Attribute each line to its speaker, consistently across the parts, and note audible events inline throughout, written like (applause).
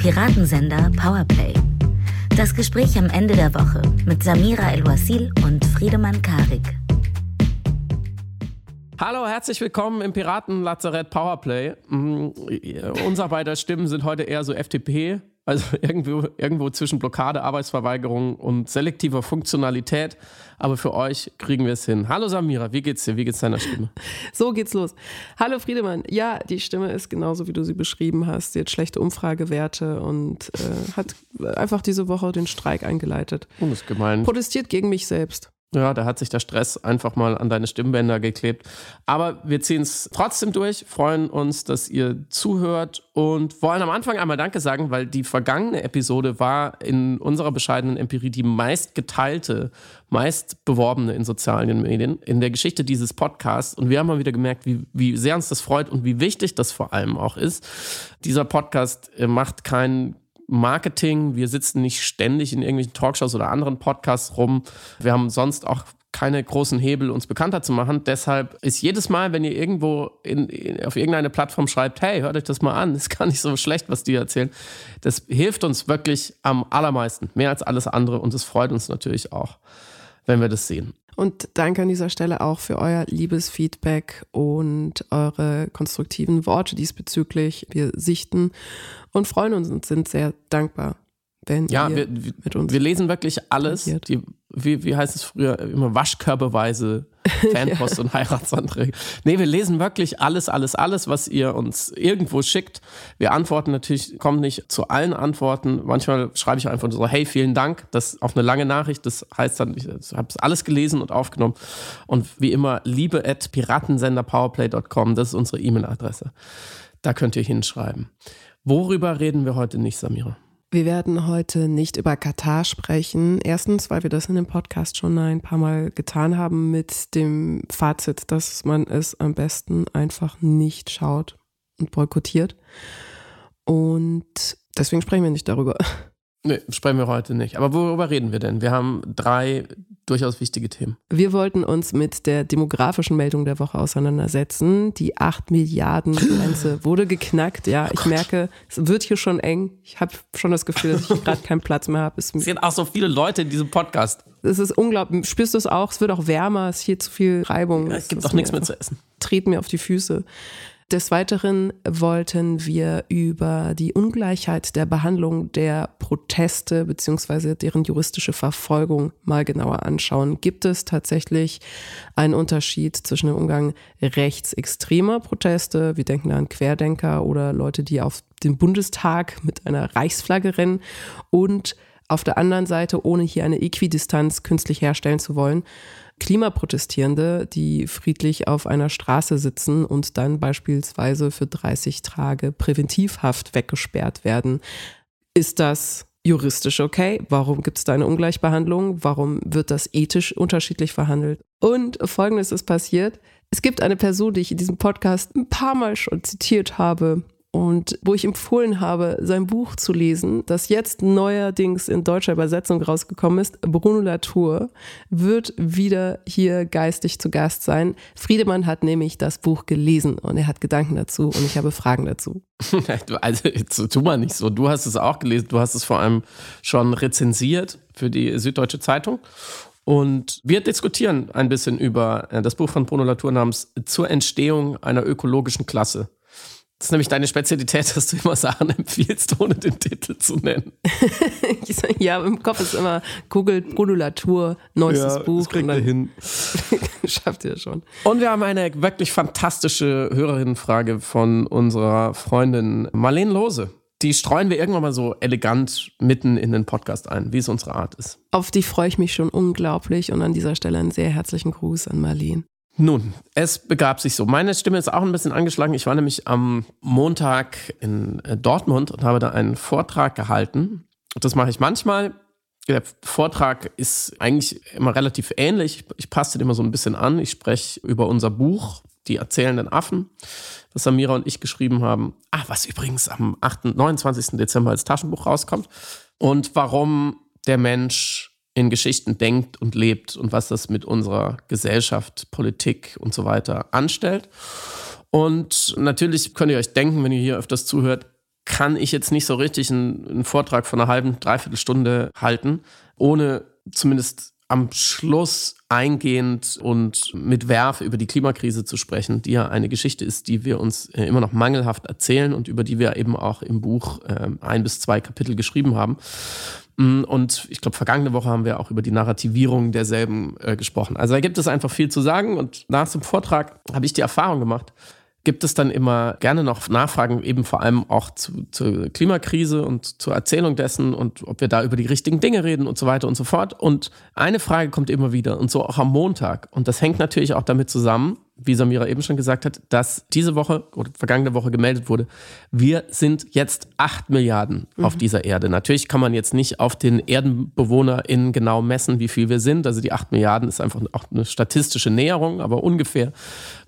Speaker 1: Piratensender Powerplay. Das Gespräch am Ende der Woche mit Samira El-Wasil und Friedemann Karik.
Speaker 2: Hallo, herzlich willkommen im Piraten-Lazarett Powerplay. Mhm, unser beider Stimmen sind heute eher so FDP, also (laughs) irgendwo, irgendwo zwischen Blockade, Arbeitsverweigerung und selektiver Funktionalität. Aber für euch kriegen wir es hin. Hallo Samira, wie geht's dir? Wie geht's deiner Stimme? (laughs)
Speaker 3: So geht's los. Hallo Friedemann. Ja, die Stimme ist genauso, wie du sie beschrieben hast. Sie hat schlechte Umfragewerte und äh, hat einfach diese Woche den Streik eingeleitet.
Speaker 2: Ungemein.
Speaker 3: Protestiert gegen mich selbst.
Speaker 2: Ja, da hat sich der Stress einfach mal an deine Stimmbänder geklebt. Aber wir ziehen es trotzdem durch, freuen uns, dass ihr zuhört und wollen am Anfang einmal Danke sagen, weil die vergangene Episode war in unserer bescheidenen Empirie die meist geteilte, meist beworbene in sozialen Medien in der Geschichte dieses Podcasts. Und wir haben mal wieder gemerkt, wie, wie sehr uns das freut und wie wichtig das vor allem auch ist. Dieser Podcast äh, macht keinen Marketing. Wir sitzen nicht ständig in irgendwelchen Talkshows oder anderen Podcasts rum. Wir haben sonst auch keine großen Hebel, uns bekannter zu machen. Deshalb ist jedes Mal, wenn ihr irgendwo in, in, auf irgendeine Plattform schreibt, hey, hört euch das mal an, (laughs) ist gar nicht so schlecht, was die erzählen. Das hilft uns wirklich am allermeisten, mehr als alles andere. Und es freut uns natürlich auch, wenn wir das sehen.
Speaker 3: Und danke an dieser Stelle auch für euer liebes Feedback und eure konstruktiven Worte diesbezüglich. Wir sichten und freuen uns und sind sehr dankbar, wenn
Speaker 2: ja, wir,
Speaker 3: mit uns.
Speaker 2: Wir lesen wirklich alles. Die, wie, wie heißt es früher? Immer waschkörbeweise (laughs) Fanpost ja. und Heiratsanträge. Nee, wir lesen wirklich alles, alles, alles, was ihr uns irgendwo schickt. Wir antworten natürlich, kommen nicht zu allen Antworten. Manchmal schreibe ich einfach so, hey, vielen Dank. Das auf eine lange Nachricht. Das heißt dann, ich habe es alles gelesen und aufgenommen. Und wie immer, liebe at piratensenderpowerplay.com. Das ist unsere E-Mail-Adresse. Da könnt ihr hinschreiben. Worüber reden wir heute nicht, Samira?
Speaker 3: Wir werden heute nicht über Katar sprechen. Erstens, weil wir das in dem Podcast schon ein paar Mal getan haben mit dem Fazit, dass man es am besten einfach nicht schaut und boykottiert. Und deswegen sprechen wir nicht darüber.
Speaker 2: Nee, sprechen wir heute nicht. Aber worüber reden wir denn? Wir haben drei durchaus wichtige Themen.
Speaker 3: Wir wollten uns mit der demografischen Meldung der Woche auseinandersetzen. Die 8 Milliarden Grenze (gasps) wurde geknackt. Ja, oh ich merke, es wird hier schon eng. Ich habe schon das Gefühl, dass ich gerade keinen Platz mehr habe.
Speaker 2: Es sind auch so viele Leute in diesem Podcast.
Speaker 3: Es ist unglaublich. Spürst du es auch? Es wird auch wärmer. Es ist hier zu viel Reibung.
Speaker 2: Ja, es gibt auch nichts mehr zu essen.
Speaker 3: Dreht mir auf die Füße. Des Weiteren wollten wir über die Ungleichheit der Behandlung der Proteste beziehungsweise deren juristische Verfolgung mal genauer anschauen. Gibt es tatsächlich einen Unterschied zwischen dem Umgang rechtsextremer Proteste, wir denken an Querdenker oder Leute, die auf den Bundestag mit einer Reichsflagge rennen und auf der anderen Seite, ohne hier eine Äquidistanz künstlich herstellen zu wollen, Klimaprotestierende, die friedlich auf einer Straße sitzen und dann beispielsweise für 30 Tage Präventivhaft weggesperrt werden. Ist das juristisch okay? Warum gibt es da eine Ungleichbehandlung? Warum wird das ethisch unterschiedlich verhandelt? Und folgendes ist passiert. Es gibt eine Person, die ich in diesem Podcast ein paar Mal schon zitiert habe, und wo ich empfohlen habe, sein Buch zu lesen, das jetzt neuerdings in deutscher Übersetzung rausgekommen ist, Bruno Latour, wird wieder hier geistig zu Gast sein. Friedemann hat nämlich das Buch gelesen und er hat Gedanken dazu und ich habe Fragen dazu. (laughs)
Speaker 2: also, tu mal nicht so. Du hast es auch gelesen, du hast es vor allem schon rezensiert für die Süddeutsche Zeitung. Und wir diskutieren ein bisschen über äh, das Buch von Bruno Latour namens Zur Entstehung einer ökologischen Klasse. Das ist nämlich deine Spezialität, dass du immer Sachen empfiehlst, ohne den Titel zu nennen. (laughs)
Speaker 3: ja, im Kopf ist immer Google Granulatur, neuestes ja, Buch. Das
Speaker 2: kriegt ihr hin. (laughs)
Speaker 3: Schafft ihr schon.
Speaker 2: Und wir haben eine wirklich fantastische Hörerinnenfrage von unserer Freundin Marlene Lose. Die streuen wir irgendwann mal so elegant mitten in den Podcast ein, wie es unsere Art ist.
Speaker 3: Auf die freue ich mich schon unglaublich und an dieser Stelle einen sehr herzlichen Gruß an Marlene.
Speaker 2: Nun, es begab sich so. Meine Stimme ist auch ein bisschen angeschlagen. Ich war nämlich am Montag in äh, Dortmund und habe da einen Vortrag gehalten. Das mache ich manchmal. Der Vortrag ist eigentlich immer relativ ähnlich. Ich passe den immer so ein bisschen an. Ich spreche über unser Buch, Die erzählenden Affen, das Samira und ich geschrieben haben. Ah, was übrigens am 8., 29. Dezember als Taschenbuch rauskommt. Und warum der Mensch in Geschichten denkt und lebt und was das mit unserer Gesellschaft, Politik und so weiter anstellt. Und natürlich könnt ihr euch denken, wenn ihr hier öfters zuhört, kann ich jetzt nicht so richtig einen, einen Vortrag von einer halben, dreiviertel Stunde halten, ohne zumindest am Schluss eingehend und mit Werf über die Klimakrise zu sprechen, die ja eine Geschichte ist, die wir uns äh, immer noch mangelhaft erzählen und über die wir eben auch im Buch äh, ein bis zwei Kapitel geschrieben haben. Und ich glaube, vergangene Woche haben wir auch über die Narrativierung derselben äh, gesprochen. Also da gibt es einfach viel zu sagen. Und nach dem Vortrag habe ich die Erfahrung gemacht, gibt es dann immer gerne noch Nachfragen, eben vor allem auch zu, zur Klimakrise und zur Erzählung dessen und ob wir da über die richtigen Dinge reden und so weiter und so fort. Und eine Frage kommt immer wieder und so auch am Montag. Und das hängt natürlich auch damit zusammen, wie Samira eben schon gesagt hat, dass diese Woche oder vergangene Woche gemeldet wurde, wir sind jetzt acht Milliarden mhm. auf dieser Erde. Natürlich kann man jetzt nicht auf den ErdenbewohnerInnen genau messen, wie viel wir sind. Also die acht Milliarden ist einfach auch eine statistische Näherung, aber ungefähr.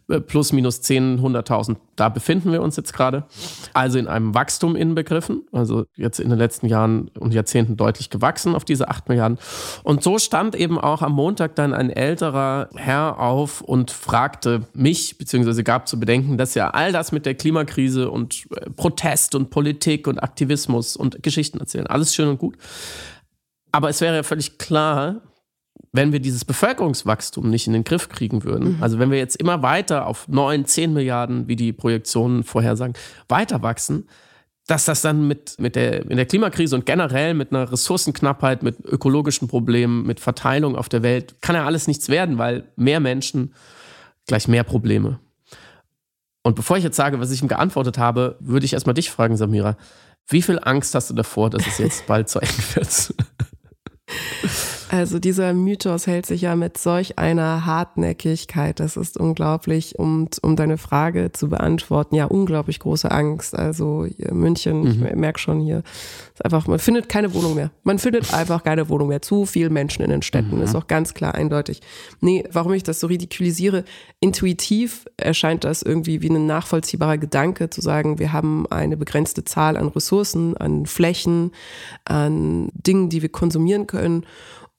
Speaker 2: Äh, plus minus 10, 100.000. Da befinden wir uns jetzt gerade. Also in einem Wachstum inbegriffen. Also jetzt in den letzten Jahren und Jahrzehnten deutlich gewachsen auf diese 8 Milliarden. Und so stand eben auch am Montag dann ein älterer Herr auf und fragte mich, beziehungsweise gab zu bedenken, dass ja all das mit der Klimakrise und äh, Protest und Politik und Aktivismus und Geschichten erzählen, alles schön und gut. Aber es wäre ja völlig klar, wenn wir dieses Bevölkerungswachstum nicht in den Griff kriegen würden, mhm. also wenn wir jetzt immer weiter auf 9, 10 Milliarden, wie die Projektionen vorhersagen, weiter wachsen, dass das dann mit, mit, der, mit der Klimakrise und generell mit einer Ressourcenknappheit, mit ökologischen Problemen, mit Verteilung auf der Welt, kann ja alles nichts werden, weil mehr Menschen gleich mehr Probleme. Und bevor ich jetzt sage, was ich ihm geantwortet habe, würde ich erstmal dich fragen, Samira. Wie viel Angst hast du davor, dass es jetzt (laughs) bald zu eng wird? (laughs)
Speaker 3: Also dieser Mythos hält sich ja mit solch einer Hartnäckigkeit. Das ist unglaublich. Um, um deine Frage zu beantworten, ja, unglaublich große Angst. Also München, mhm. ich merke schon hier, ist einfach, man findet keine Wohnung mehr. Man findet einfach keine Wohnung mehr. Zu viele Menschen in den Städten, mhm. ist auch ganz klar eindeutig. Nee, warum ich das so ridikulisiere, intuitiv erscheint das irgendwie wie ein nachvollziehbarer Gedanke, zu sagen, wir haben eine begrenzte Zahl an Ressourcen, an Flächen, an Dingen, die wir konsumieren können.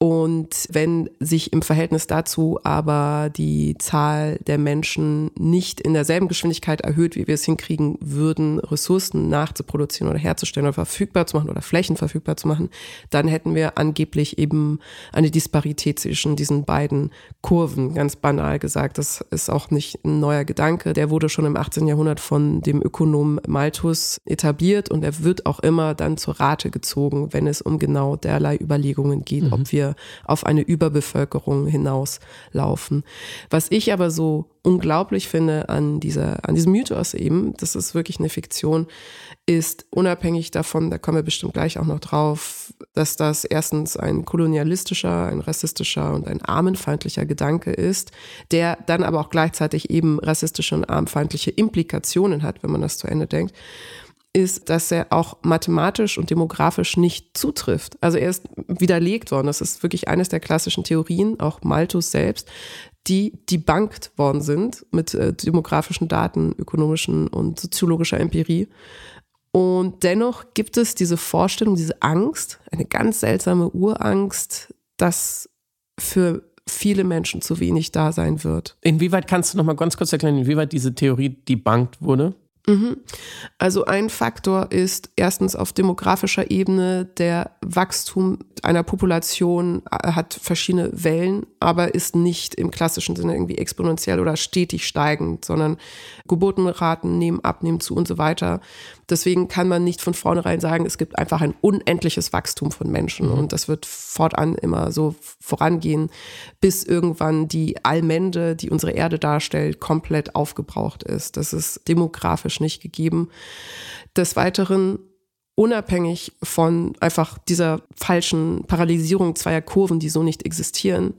Speaker 3: Und wenn sich im Verhältnis dazu aber die Zahl der Menschen nicht in derselben Geschwindigkeit erhöht, wie wir es hinkriegen würden, Ressourcen nachzuproduzieren oder herzustellen oder verfügbar zu machen oder Flächen verfügbar zu machen, dann hätten wir angeblich eben eine Disparität zwischen diesen beiden Kurven. Ganz banal gesagt, das ist auch nicht ein neuer Gedanke. Der wurde schon im 18. Jahrhundert von dem Ökonom Malthus etabliert und er wird auch immer dann zur Rate gezogen, wenn es um genau derlei Überlegungen geht, mhm. ob wir auf eine Überbevölkerung hinauslaufen. Was ich aber so unglaublich finde an dieser, an diesem Mythos eben, das ist wirklich eine Fiktion, ist unabhängig davon, da kommen wir bestimmt gleich auch noch drauf, dass das erstens ein kolonialistischer, ein rassistischer und ein armenfeindlicher Gedanke ist, der dann aber auch gleichzeitig eben rassistische und armenfeindliche Implikationen hat, wenn man das zu Ende denkt ist, dass er auch mathematisch und demografisch nicht zutrifft. Also er ist widerlegt worden. Das ist wirklich eines der klassischen Theorien, auch Malthus selbst, die debunked worden sind mit äh, demografischen Daten, ökonomischen und soziologischer Empirie. Und dennoch gibt es diese Vorstellung, diese Angst, eine ganz seltsame Urangst, dass für viele Menschen zu wenig da sein wird.
Speaker 2: Inwieweit kannst du noch mal ganz kurz erklären, inwieweit diese Theorie debunked wurde?
Speaker 3: Mhm. Also ein Faktor ist erstens auf demografischer Ebene der Wachstum einer Population äh, hat verschiedene Wellen, aber ist nicht im klassischen Sinne irgendwie exponentiell oder stetig steigend, sondern Geburtenraten nehmen ab, nehmen zu und so weiter. Deswegen kann man nicht von vornherein sagen, es gibt einfach ein unendliches Wachstum von Menschen mhm. und das wird fortan immer so vorangehen, bis irgendwann die Allmende, die unsere Erde darstellt, komplett aufgebraucht ist. Das ist demografisch nicht gegeben. Des Weiteren unabhängig von einfach dieser falschen Paralysierung zweier Kurven, die so nicht existieren,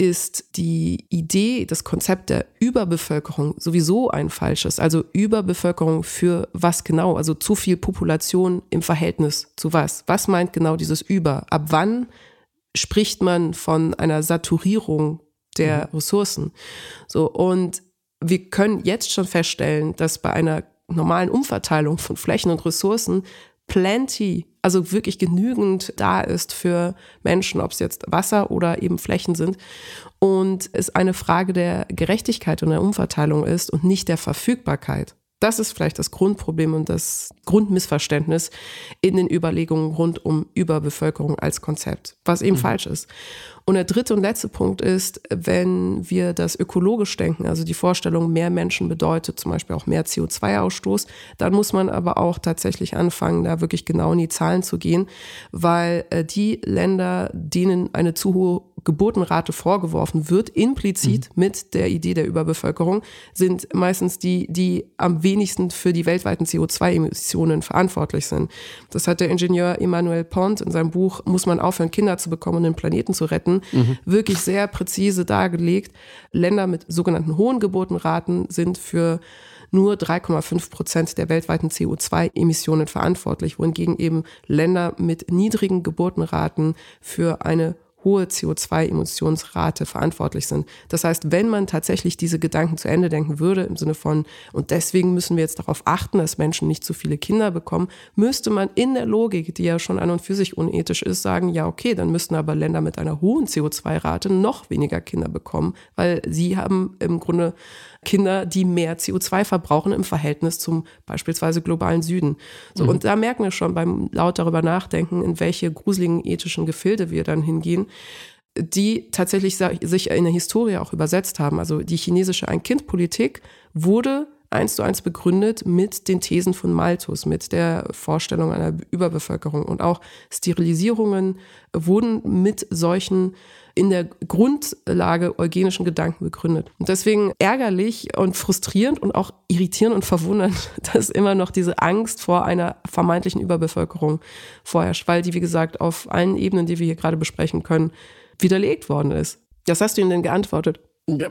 Speaker 3: ist die Idee, das Konzept der Überbevölkerung sowieso ein falsches. Also Überbevölkerung für was genau? Also zu viel Population im Verhältnis zu was? Was meint genau dieses Über? Ab wann spricht man von einer Saturierung der mhm. Ressourcen? So, und wir können jetzt schon feststellen, dass bei einer normalen Umverteilung von Flächen und Ressourcen plenty, also wirklich genügend da ist für Menschen, ob es jetzt Wasser oder eben Flächen sind. Und es eine Frage der Gerechtigkeit und der Umverteilung ist und nicht der Verfügbarkeit. Das ist vielleicht das Grundproblem und das Grundmissverständnis in den Überlegungen rund um Überbevölkerung als Konzept, was eben mhm. falsch ist. Und der dritte und letzte Punkt ist, wenn wir das ökologisch denken, also die Vorstellung, mehr Menschen bedeutet zum Beispiel auch mehr CO2-Ausstoß, dann muss man aber auch tatsächlich anfangen, da wirklich genau in die Zahlen zu gehen, weil äh, die Länder, denen eine zu hohe Geburtenrate vorgeworfen wird, implizit mhm. mit der Idee der Überbevölkerung, sind meistens die, die am wenigsten für die weltweiten CO2-Emissionen verantwortlich sind. Das hat der Ingenieur Emmanuel Pont in seinem Buch Muss man aufhören, Kinder zu bekommen und den Planeten zu retten, mhm. wirklich sehr präzise dargelegt. Länder mit sogenannten hohen Geburtenraten sind für nur 3,5 Prozent der weltweiten CO2-Emissionen verantwortlich, wohingegen eben Länder mit niedrigen Geburtenraten für eine hohe CO2-Emissionsrate verantwortlich sind. Das heißt, wenn man tatsächlich diese Gedanken zu Ende denken würde, im Sinne von, und deswegen müssen wir jetzt darauf achten, dass Menschen nicht zu viele Kinder bekommen, müsste man in der Logik, die ja schon an und für sich unethisch ist, sagen, ja, okay, dann müssten aber Länder mit einer hohen CO2-Rate noch weniger Kinder bekommen, weil sie haben im Grunde Kinder, die mehr CO2 verbrauchen im Verhältnis zum beispielsweise globalen Süden. So, mhm. Und da merken wir schon beim laut darüber nachdenken, in welche gruseligen ethischen Gefilde wir dann hingehen, die tatsächlich sich in der Historie auch übersetzt haben. Also die chinesische Ein-Kind-Politik wurde eins zu eins begründet mit den Thesen von Malthus, mit der Vorstellung einer Überbevölkerung. Und auch Sterilisierungen wurden mit solchen in der Grundlage eugenischen Gedanken begründet. Und deswegen ärgerlich und frustrierend und auch irritierend und verwundernd, (laughs) dass immer noch diese Angst vor einer vermeintlichen Überbevölkerung vorherrscht, weil die, wie gesagt, auf allen Ebenen, die wir hier gerade besprechen können, widerlegt worden ist. Das hast du ihm denn geantwortet?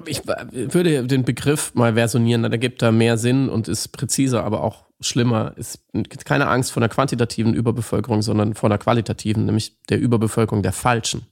Speaker 2: Ich würde den Begriff mal versionieren, da gibt er mehr Sinn und ist präziser, aber auch schlimmer. Ist keine Angst vor einer quantitativen Überbevölkerung, sondern vor einer qualitativen, nämlich der Überbevölkerung der Falschen.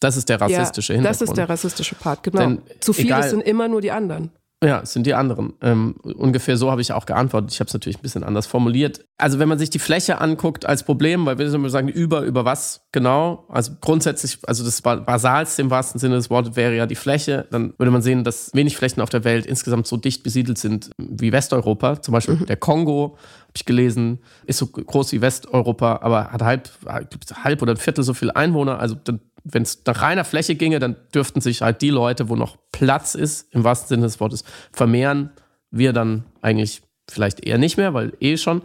Speaker 2: Das ist der rassistische ja, Hintergrund.
Speaker 3: Das ist der rassistische Part, genau. Denn Zu viele egal, sind immer nur die anderen.
Speaker 2: Ja, es sind die anderen. Ähm, ungefähr so habe ich auch geantwortet. Ich habe es natürlich ein bisschen anders formuliert. Also wenn man sich die Fläche anguckt als Problem, weil wir immer sagen, über, über was genau? Also grundsätzlich, also das Basalste im wahrsten Sinne des Wortes wäre ja die Fläche. Dann würde man sehen, dass wenig Flächen auf der Welt insgesamt so dicht besiedelt sind wie Westeuropa. Zum Beispiel mhm. der Kongo, habe ich gelesen, ist so groß wie Westeuropa, aber hat halb, halb oder ein Viertel so viele Einwohner. Also dann wenn es nach reiner Fläche ginge, dann dürften sich halt die Leute, wo noch Platz ist, im wahrsten Sinne des Wortes, vermehren. Wir dann eigentlich vielleicht eher nicht mehr, weil eh schon.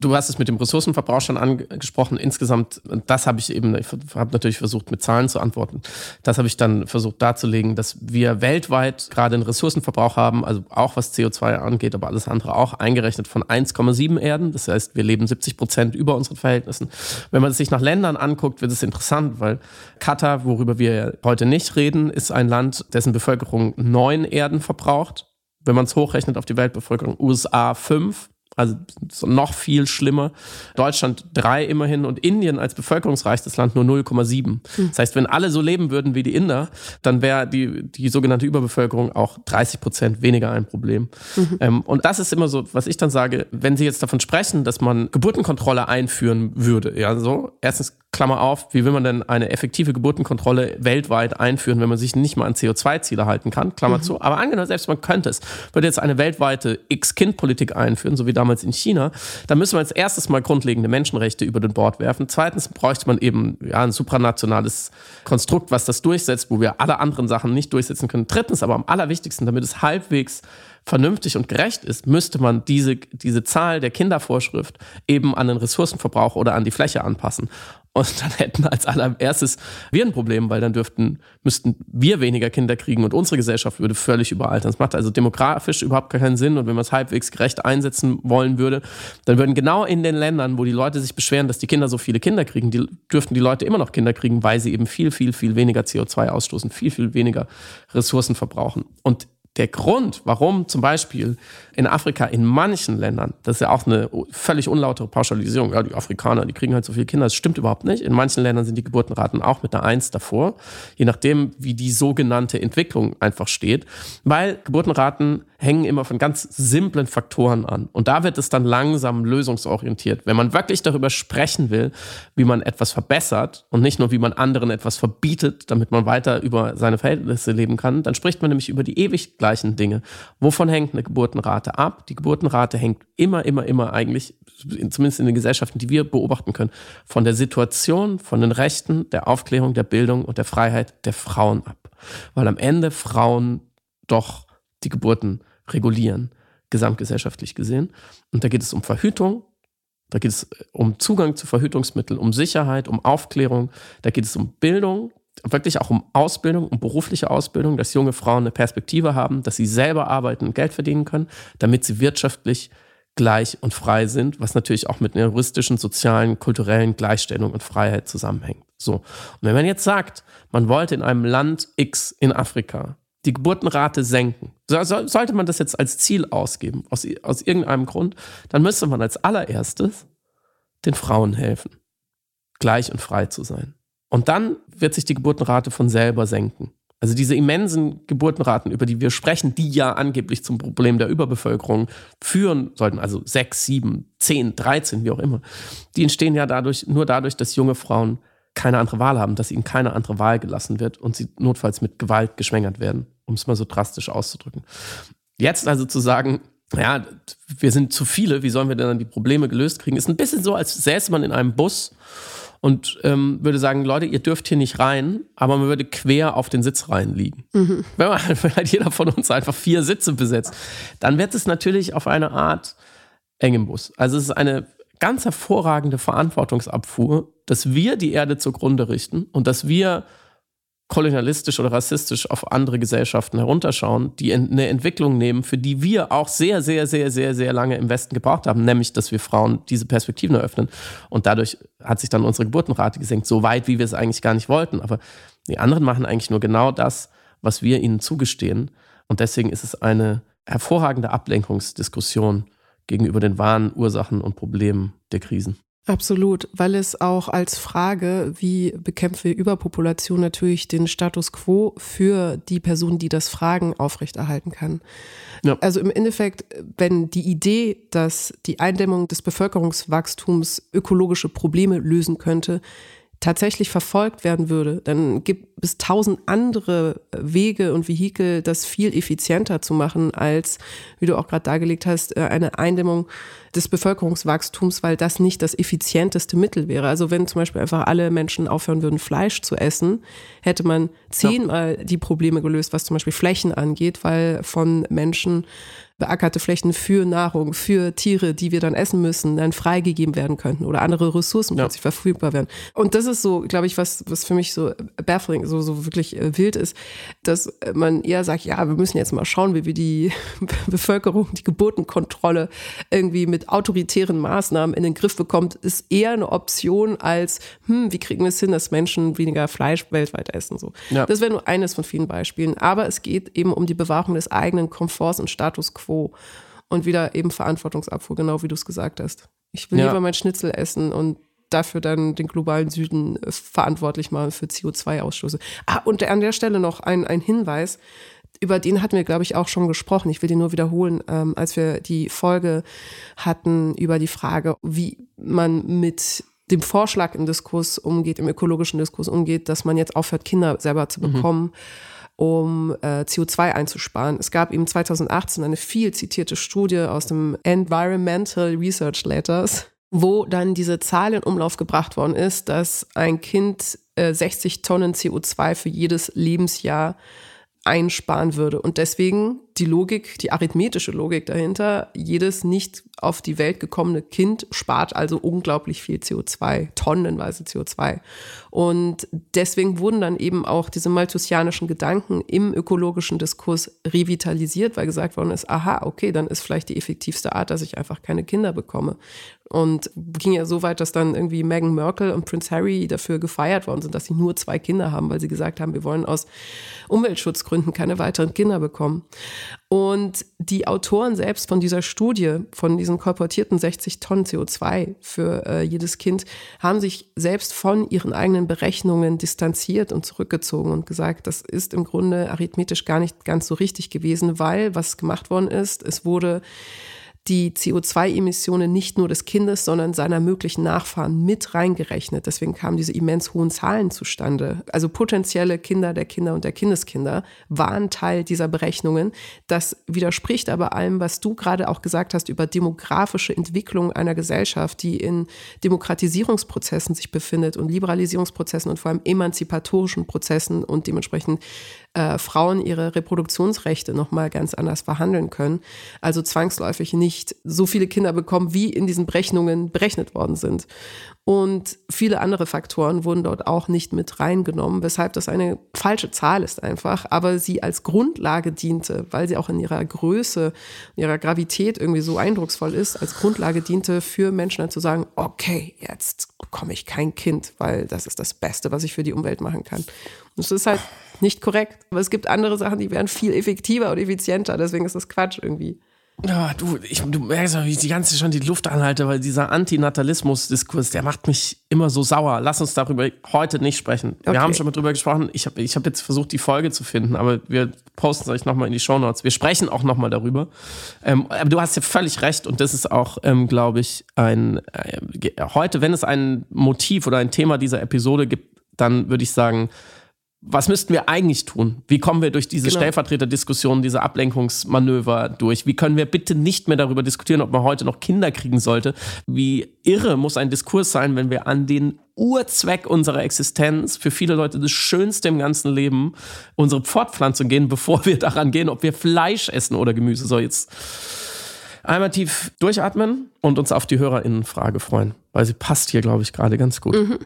Speaker 2: Du hast es mit dem Ressourcenverbrauch schon angesprochen. Insgesamt, das habe ich eben, ich habe natürlich versucht, mit Zahlen zu antworten. Das habe ich dann versucht darzulegen, dass wir weltweit gerade einen Ressourcenverbrauch haben, also auch was CO2 angeht, aber alles andere auch eingerechnet von 1,7 Erden. Das heißt, wir leben 70 Prozent über unseren Verhältnissen. Wenn man es sich nach Ländern anguckt, wird es interessant, weil Katar, worüber wir heute nicht reden, ist ein Land, dessen Bevölkerung neun Erden verbraucht. Wenn man es hochrechnet auf die Weltbevölkerung, USA fünf, also noch viel schlimmer. Deutschland drei immerhin und Indien als bevölkerungsreichstes Land nur 0,7. Mhm. Das heißt, wenn alle so leben würden wie die Inder, dann wäre die, die sogenannte Überbevölkerung auch 30 Prozent weniger ein Problem. Mhm. Ähm, und das ist immer so, was ich dann sage, wenn Sie jetzt davon sprechen, dass man Geburtenkontrolle einführen würde, ja, so, erstens Klammer auf, wie will man denn eine effektive Geburtenkontrolle weltweit einführen, wenn man sich nicht mal an CO2-Ziele halten kann? Klammer mhm. zu. Aber angenommen, selbst man könnte es, würde jetzt eine weltweite X-Kind-Politik einführen, so wie damals in China, dann müssen wir als erstes mal grundlegende Menschenrechte über den Bord werfen. Zweitens bräuchte man eben ja, ein supranationales Konstrukt, was das durchsetzt, wo wir alle anderen Sachen nicht durchsetzen können. Drittens, aber am allerwichtigsten, damit es halbwegs vernünftig und gerecht ist, müsste man diese, diese Zahl der Kindervorschrift eben an den Ressourcenverbrauch oder an die Fläche anpassen. Und dann hätten als allererstes wir ein Problem, weil dann dürften, müssten wir weniger Kinder kriegen und unsere Gesellschaft würde völlig überaltern. Das macht also demografisch überhaupt keinen Sinn. Und wenn man es halbwegs gerecht einsetzen wollen würde, dann würden genau in den Ländern, wo die Leute sich beschweren, dass die Kinder so viele Kinder kriegen, die, dürften die Leute immer noch Kinder kriegen, weil sie eben viel, viel, viel weniger CO2 ausstoßen, viel, viel weniger Ressourcen verbrauchen. Und der Grund, warum zum Beispiel in Afrika in manchen Ländern, das ist ja auch eine völlig unlautere Pauschalisierung, ja, die Afrikaner, die kriegen halt so viele Kinder, das stimmt überhaupt nicht. In manchen Ländern sind die Geburtenraten auch mit einer Eins davor, je nachdem, wie die sogenannte Entwicklung einfach steht, weil Geburtenraten hängen immer von ganz simplen Faktoren an. Und da wird es dann langsam lösungsorientiert. Wenn man wirklich darüber sprechen will, wie man etwas verbessert und nicht nur, wie man anderen etwas verbietet, damit man weiter über seine Verhältnisse leben kann, dann spricht man nämlich über die ewig gleichen Dinge. Wovon hängt eine Geburtenrate ab? Die Geburtenrate hängt immer, immer, immer eigentlich, zumindest in den Gesellschaften, die wir beobachten können, von der Situation, von den Rechten, der Aufklärung, der Bildung und der Freiheit der Frauen ab. Weil am Ende Frauen doch die Geburten regulieren, gesamtgesellschaftlich gesehen. Und da geht es um Verhütung, da geht es um Zugang zu Verhütungsmitteln, um Sicherheit, um Aufklärung, da geht es um Bildung, wirklich auch um Ausbildung, um berufliche Ausbildung, dass junge Frauen eine Perspektive haben, dass sie selber arbeiten und Geld verdienen können, damit sie wirtschaftlich gleich und frei sind, was natürlich auch mit einer juristischen, sozialen, kulturellen Gleichstellung und Freiheit zusammenhängt. So. Und wenn man jetzt sagt, man wollte in einem Land X in Afrika die Geburtenrate senken, so, sollte man das jetzt als Ziel ausgeben, aus, aus irgendeinem Grund, dann müsste man als allererstes den Frauen helfen, gleich und frei zu sein. Und dann wird sich die Geburtenrate von selber senken. Also diese immensen Geburtenraten, über die wir sprechen, die ja angeblich zum Problem der Überbevölkerung führen sollten, also sechs, sieben, zehn, dreizehn, wie auch immer, die entstehen ja dadurch, nur dadurch, dass junge Frauen keine andere Wahl haben, dass ihnen keine andere Wahl gelassen wird und sie notfalls mit Gewalt geschwängert werden, um es mal so drastisch auszudrücken. Jetzt also zu sagen, ja, wir sind zu viele, wie sollen wir denn dann die Probleme gelöst kriegen, ist ein bisschen so, als säße man in einem Bus und ähm, würde sagen, Leute, ihr dürft hier nicht rein, aber man würde quer auf den Sitz reinliegen. Mhm. Wenn, man, (laughs) wenn halt jeder von uns einfach vier Sitze besetzt, dann wird es natürlich auf eine Art eng im Bus. Also es ist eine ganz hervorragende Verantwortungsabfuhr, dass wir die Erde zugrunde richten und dass wir kolonialistisch oder rassistisch auf andere Gesellschaften herunterschauen, die eine Entwicklung nehmen, für die wir auch sehr, sehr, sehr, sehr, sehr lange im Westen gebraucht haben, nämlich, dass wir Frauen diese Perspektiven eröffnen. Und dadurch hat sich dann unsere Geburtenrate gesenkt, so weit, wie wir es eigentlich gar nicht wollten. Aber die anderen machen eigentlich nur genau das, was wir ihnen zugestehen. Und deswegen ist es eine hervorragende Ablenkungsdiskussion gegenüber den wahren Ursachen und Problemen der Krisen.
Speaker 3: Absolut, weil es auch als Frage, wie bekämpfen wir Überpopulation, natürlich den Status quo für die Person, die das Fragen, aufrechterhalten kann. Ja. Also im Endeffekt, wenn die Idee, dass die Eindämmung des Bevölkerungswachstums ökologische Probleme lösen könnte, tatsächlich verfolgt werden würde, dann gibt es tausend andere Wege und Vehikel, das viel effizienter zu machen, als, wie du auch gerade dargelegt hast, äh, eine Eindämmung des Bevölkerungswachstums, weil das nicht das effizienteste Mittel wäre. Also wenn zum Beispiel einfach alle Menschen aufhören würden, Fleisch zu essen, hätte man zehnmal die Probleme gelöst, was zum Beispiel Flächen angeht, weil von Menschen beackerte Flächen für Nahrung, für Tiere, die wir dann essen müssen, dann freigegeben werden könnten oder andere Ressourcen ja. plötzlich verfügbar werden. Und das ist so, glaube ich, was, was für mich so baffling, so, so wirklich äh, wild ist, dass man eher sagt, ja, wir müssen jetzt mal schauen, wie wir die (laughs) Bevölkerung, die Geburtenkontrolle irgendwie mit autoritären Maßnahmen in den Griff bekommt, ist eher eine Option als, hm, wie kriegen wir es hin, dass Menschen weniger Fleisch weltweit essen. So. Ja. Das wäre nur eines von vielen Beispielen. Aber es geht eben um die Bewahrung des eigenen Komforts und Status quo quo. Und wieder eben Verantwortungsabfuhr, genau wie du es gesagt hast. Ich will ja. lieber mein Schnitzel essen und dafür dann den globalen Süden äh, verantwortlich machen für CO2-Ausstoße. Ah, und an der Stelle noch ein, ein Hinweis. Über den hatten wir, glaube ich, auch schon gesprochen. Ich will den nur wiederholen, ähm, als wir die Folge hatten über die Frage, wie man mit dem Vorschlag im Diskurs umgeht, im ökologischen Diskurs umgeht, dass man jetzt aufhört, Kinder selber zu mhm. bekommen. Mhm um äh, CO2 einzusparen. Es gab eben 2018 eine viel zitierte Studie aus dem Environmental Research Letters, wo dann diese Zahl in Umlauf gebracht worden ist, dass ein Kind äh, 60 Tonnen CO2 für jedes Lebensjahr einsparen würde. Und deswegen die Logik, die arithmetische Logik dahinter, jedes nicht auf die Welt gekommene Kind spart also unglaublich viel CO2, tonnenweise CO2. Und deswegen wurden dann eben auch diese malthusianischen Gedanken im ökologischen Diskurs revitalisiert, weil gesagt worden ist, aha, okay, dann ist vielleicht die effektivste Art, dass ich einfach keine Kinder bekomme. Und ging ja so weit, dass dann irgendwie Meghan Merkel und Prince Harry dafür gefeiert worden sind, dass sie nur zwei Kinder haben, weil sie gesagt haben, wir wollen aus Umweltschutzgründen keine weiteren Kinder bekommen. Und die Autoren selbst von dieser Studie, von diesen kolportierten 60 Tonnen CO2 für äh, jedes Kind, haben sich selbst von ihren eigenen Berechnungen distanziert und zurückgezogen und gesagt, das ist im Grunde arithmetisch gar nicht ganz so richtig gewesen, weil was gemacht worden ist, es wurde die CO2-Emissionen nicht nur des Kindes, sondern seiner möglichen Nachfahren mit reingerechnet. Deswegen kamen diese immens hohen Zahlen zustande. Also potenzielle Kinder der Kinder und der Kindeskinder waren Teil dieser Berechnungen. Das widerspricht aber allem, was du gerade auch gesagt hast über demografische Entwicklung einer Gesellschaft, die in Demokratisierungsprozessen sich befindet und Liberalisierungsprozessen und vor allem emanzipatorischen Prozessen und dementsprechend äh, Frauen ihre Reproduktionsrechte nochmal ganz anders verhandeln können. Also zwangsläufig nicht so viele Kinder bekommen, wie in diesen Berechnungen berechnet worden sind. Und viele andere Faktoren wurden dort auch nicht mit reingenommen, weshalb das eine falsche Zahl ist einfach, aber sie als Grundlage diente, weil sie auch in ihrer Größe, ihrer Gravität irgendwie so eindrucksvoll ist, als Grundlage diente für Menschen dann zu sagen, okay, jetzt bekomme ich kein Kind, weil das ist das Beste, was ich für die Umwelt machen kann. Und es ist halt nicht korrekt. Aber es gibt andere Sachen, die wären viel effektiver und effizienter. Deswegen ist das Quatsch irgendwie.
Speaker 2: Ja, du, ich, du merkst ja, wie ich die ganze Zeit schon die Luft anhalte, weil dieser Antinatalismus-Diskurs, der macht mich immer so sauer. Lass uns darüber heute nicht sprechen. Okay. Wir haben schon mal drüber gesprochen. Ich habe ich hab jetzt versucht, die Folge zu finden, aber wir posten es euch nochmal in die Shownotes. Wir sprechen auch nochmal darüber. Ähm, aber du hast ja völlig recht und das ist auch, ähm, glaube ich, ein, äh, heute, wenn es ein Motiv oder ein Thema dieser Episode gibt, dann würde ich sagen, was müssten wir eigentlich tun? Wie kommen wir durch diese genau. Stellvertreterdiskussion, diese Ablenkungsmanöver durch? Wie können wir bitte nicht mehr darüber diskutieren, ob man heute noch Kinder kriegen sollte? Wie irre muss ein Diskurs sein, wenn wir an den Urzweck unserer Existenz, für viele Leute das Schönste im ganzen Leben, unsere Fortpflanzung gehen, bevor wir daran gehen, ob wir Fleisch essen oder Gemüse. So, jetzt einmal tief durchatmen und uns auf die HörerInnen-Frage freuen, weil sie passt hier, glaube ich, gerade ganz gut. Mhm.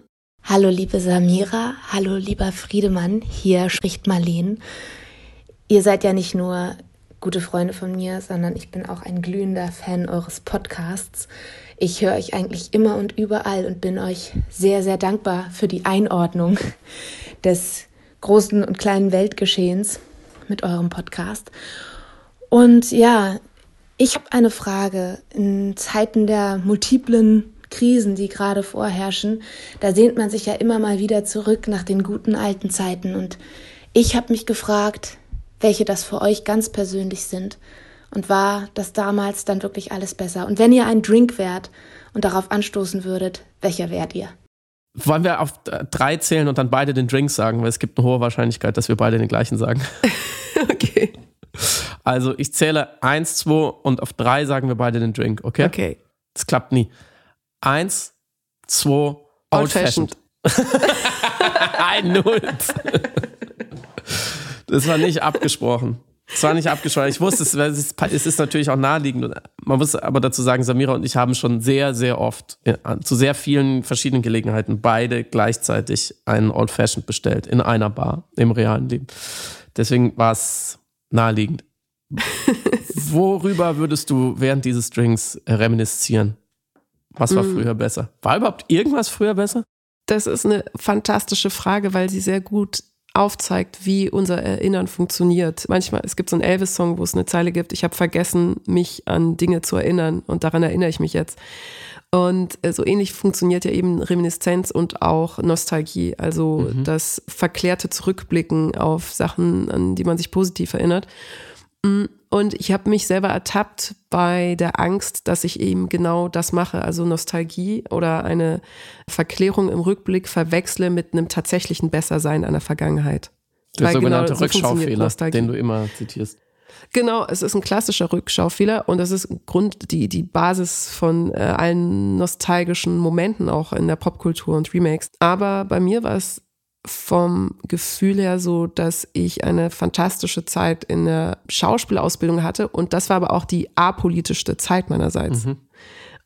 Speaker 4: Hallo liebe Samira, hallo lieber Friedemann, hier spricht Marleen. Ihr seid ja nicht nur gute Freunde von mir, sondern ich bin auch ein glühender Fan eures Podcasts. Ich höre euch eigentlich immer und überall und bin euch sehr, sehr dankbar für die Einordnung des großen und kleinen Weltgeschehens mit eurem Podcast. Und ja, ich habe eine Frage. In Zeiten der multiplen Krisen, die gerade vorherrschen, da sehnt man sich ja immer mal wieder zurück nach den guten alten Zeiten. Und ich habe mich gefragt, welche das für euch ganz persönlich sind. Und war das damals dann wirklich alles besser? Und wenn ihr ein Drink wärt und darauf anstoßen würdet, welcher wärt ihr?
Speaker 2: Wollen wir auf drei zählen und dann beide den Drink sagen, weil es gibt eine hohe Wahrscheinlichkeit, dass wir beide den gleichen sagen. (laughs) okay. Also ich zähle eins, zwei und auf drei sagen wir beide den Drink, okay?
Speaker 3: Okay.
Speaker 2: Das klappt nie. Eins, zwei, old, fashioned. (laughs) Ein Null. Das war nicht abgesprochen. Das war nicht abgesprochen. Ich wusste, es ist, es ist natürlich auch naheliegend. Man muss aber dazu sagen, Samira und ich haben schon sehr, sehr oft, zu sehr vielen verschiedenen Gelegenheiten, beide gleichzeitig einen Old Fashioned bestellt. In einer Bar, im realen Leben. Deswegen war es naheliegend. (laughs) Worüber würdest du während dieses Drinks reminiszieren? Was war mhm. früher besser? War überhaupt irgendwas früher besser?
Speaker 3: Das ist eine fantastische Frage, weil sie sehr gut aufzeigt, wie unser Erinnern funktioniert. Manchmal, es gibt so einen Elvis-Song, wo es eine Zeile gibt, ich habe vergessen, mich an Dinge zu erinnern und daran erinnere ich mich jetzt. Und äh, so ähnlich funktioniert ja eben Reminiszenz und auch Nostalgie, also mhm. das verklärte Zurückblicken auf Sachen, an die man sich positiv erinnert. Und ich habe mich selber ertappt bei der Angst, dass ich eben genau das mache, also Nostalgie oder eine Verklärung im Rückblick verwechsle mit einem tatsächlichen Bessersein einer Vergangenheit.
Speaker 2: Der Weil sogenannte genau so Rückschaufehler, den du immer zitierst.
Speaker 3: Genau, es ist ein klassischer Rückschaufehler und das ist Grund, die, die Basis von äh, allen nostalgischen Momenten auch in der Popkultur und Remakes. Aber bei mir war es vom Gefühl her so, dass ich eine fantastische Zeit in der Schauspielausbildung hatte und das war aber auch die apolitischste Zeit meinerseits. Mhm.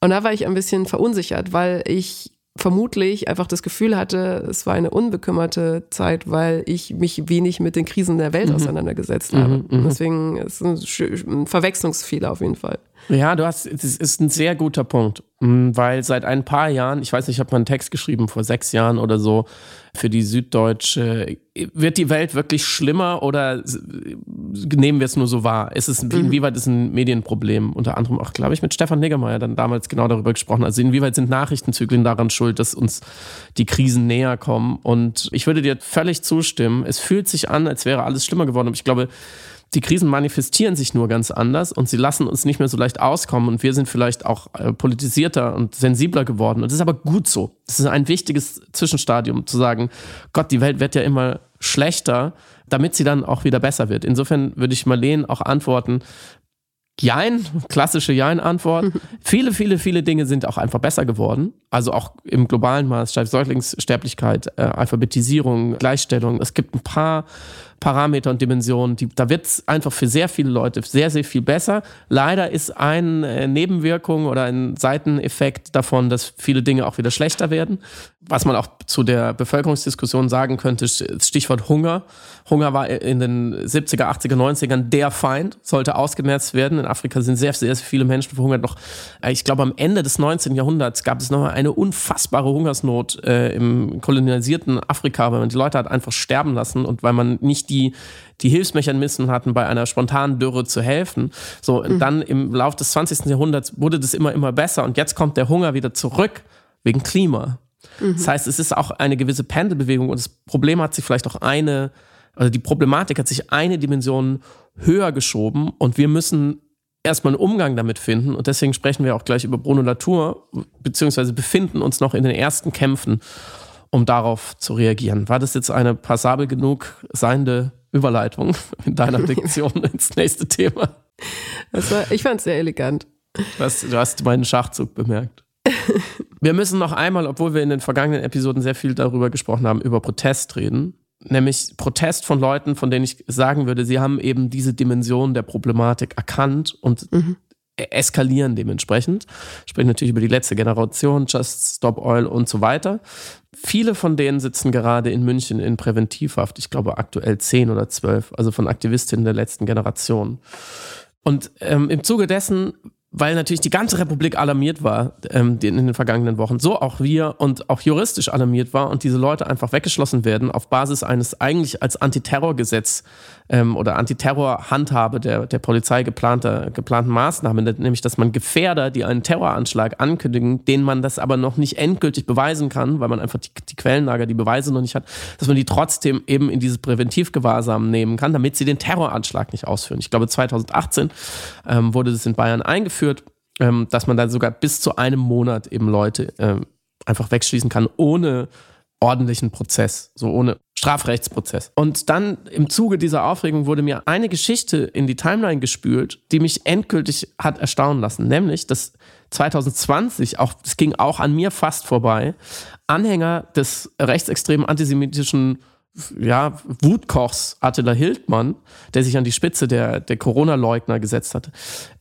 Speaker 3: Und da war ich ein bisschen verunsichert, weil ich vermutlich einfach das Gefühl hatte, es war eine unbekümmerte Zeit, weil ich mich wenig mit den Krisen der Welt mhm. auseinandergesetzt habe. Mhm, mhm. Deswegen ist es ein Verwechslungsfehler auf jeden Fall.
Speaker 2: Ja, du hast, das ist ein sehr guter Punkt, weil seit ein paar Jahren, ich weiß nicht, ich habe mal einen Text geschrieben vor sechs Jahren oder so für die Süddeutsche. Wird die Welt wirklich schlimmer oder nehmen wir es nur so wahr? Ist es, mhm. inwieweit ist ein Medienproblem? Unter anderem auch, glaube ich, mit Stefan Niggemeier dann damals genau darüber gesprochen. Also inwieweit sind Nachrichtenzyklen daran schuld, dass uns die Krisen näher kommen? Und ich würde dir völlig zustimmen. Es fühlt sich an, als wäre alles schlimmer geworden. Aber ich glaube, die Krisen manifestieren sich nur ganz anders und sie lassen uns nicht mehr so leicht auskommen und wir sind vielleicht auch äh, politisierter und sensibler geworden. Und das ist aber gut so. Das ist ein wichtiges Zwischenstadium zu sagen, Gott, die Welt wird ja immer schlechter, damit sie dann auch wieder besser wird. Insofern würde ich Marlene auch antworten, Jein, klassische Jein-Antwort. (laughs) viele, viele, viele Dinge sind auch einfach besser geworden. Also auch im globalen Maßstab, Säuglingssterblichkeit, äh, Alphabetisierung, Gleichstellung. Es gibt ein paar Parameter und Dimensionen. Die, da wird es einfach für sehr viele Leute sehr, sehr viel besser. Leider ist eine äh, Nebenwirkung oder ein Seiteneffekt davon, dass viele Dinge auch wieder schlechter werden. Was man auch zu der Bevölkerungsdiskussion sagen könnte, Stichwort Hunger. Hunger war in den 70er, 80er, 90ern der Feind, sollte ausgemerzt werden. In Afrika sind sehr, sehr viele Menschen verhungert. Noch, äh, ich glaube, am Ende des 19. Jahrhunderts gab es noch eine unfassbare Hungersnot äh, im kolonisierten Afrika, weil man die Leute hat einfach sterben lassen und weil man nicht die, die Hilfsmechanismen hatten, bei einer spontanen Dürre zu helfen. So, mhm. dann im Laufe des 20. Jahrhunderts wurde das immer, immer besser und jetzt kommt der Hunger wieder zurück wegen Klima. Mhm. Das heißt, es ist auch eine gewisse Pendelbewegung und das Problem hat sich vielleicht auch eine, also die Problematik hat sich eine Dimension höher geschoben und wir müssen erstmal einen Umgang damit finden. Und deswegen sprechen wir auch gleich über Bruno Latour, beziehungsweise befinden uns noch in den ersten Kämpfen um darauf zu reagieren. War das jetzt eine passabel genug seiende Überleitung (laughs) in deiner Diktion (laughs) ins nächste Thema?
Speaker 3: War, ich fand es sehr elegant.
Speaker 2: Hast, du hast meinen Schachzug bemerkt. Wir müssen noch einmal, obwohl wir in den vergangenen Episoden sehr viel darüber gesprochen haben, über Protest reden. Nämlich Protest von Leuten, von denen ich sagen würde, sie haben eben diese Dimension der Problematik erkannt und mhm eskalieren dementsprechend. Ich spreche natürlich über die letzte Generation, Just Stop Oil und so weiter. Viele von denen sitzen gerade in München in Präventivhaft. Ich glaube aktuell zehn oder zwölf, also von Aktivistinnen der letzten Generation. Und ähm, im Zuge dessen weil natürlich die ganze Republik alarmiert war ähm, in den vergangenen Wochen, so auch wir und auch juristisch alarmiert war und diese Leute einfach weggeschlossen werden auf Basis eines eigentlich als Antiterrorgesetz ähm, oder Antiterrorhandhabe der, der Polizei geplanter, geplanten Maßnahmen, nämlich dass man Gefährder, die einen Terroranschlag ankündigen, denen man das aber noch nicht endgültig beweisen kann, weil man einfach die, die Quellenlager, die Beweise noch nicht hat, dass man die trotzdem eben in dieses Präventivgewahrsam nehmen kann, damit sie den Terroranschlag nicht ausführen. Ich glaube 2018 ähm, wurde das in Bayern eingeführt ähm, dass man da sogar bis zu einem Monat eben Leute ähm, einfach wegschließen kann, ohne ordentlichen Prozess, so ohne Strafrechtsprozess. Und dann im Zuge dieser Aufregung wurde mir eine Geschichte in die Timeline gespült, die mich endgültig hat erstaunen lassen, nämlich dass 2020, auch, das ging auch an mir fast vorbei, Anhänger des rechtsextremen antisemitischen ja, Wutkochs Attila Hildmann, der sich an die Spitze der, der Corona-Leugner gesetzt hatte,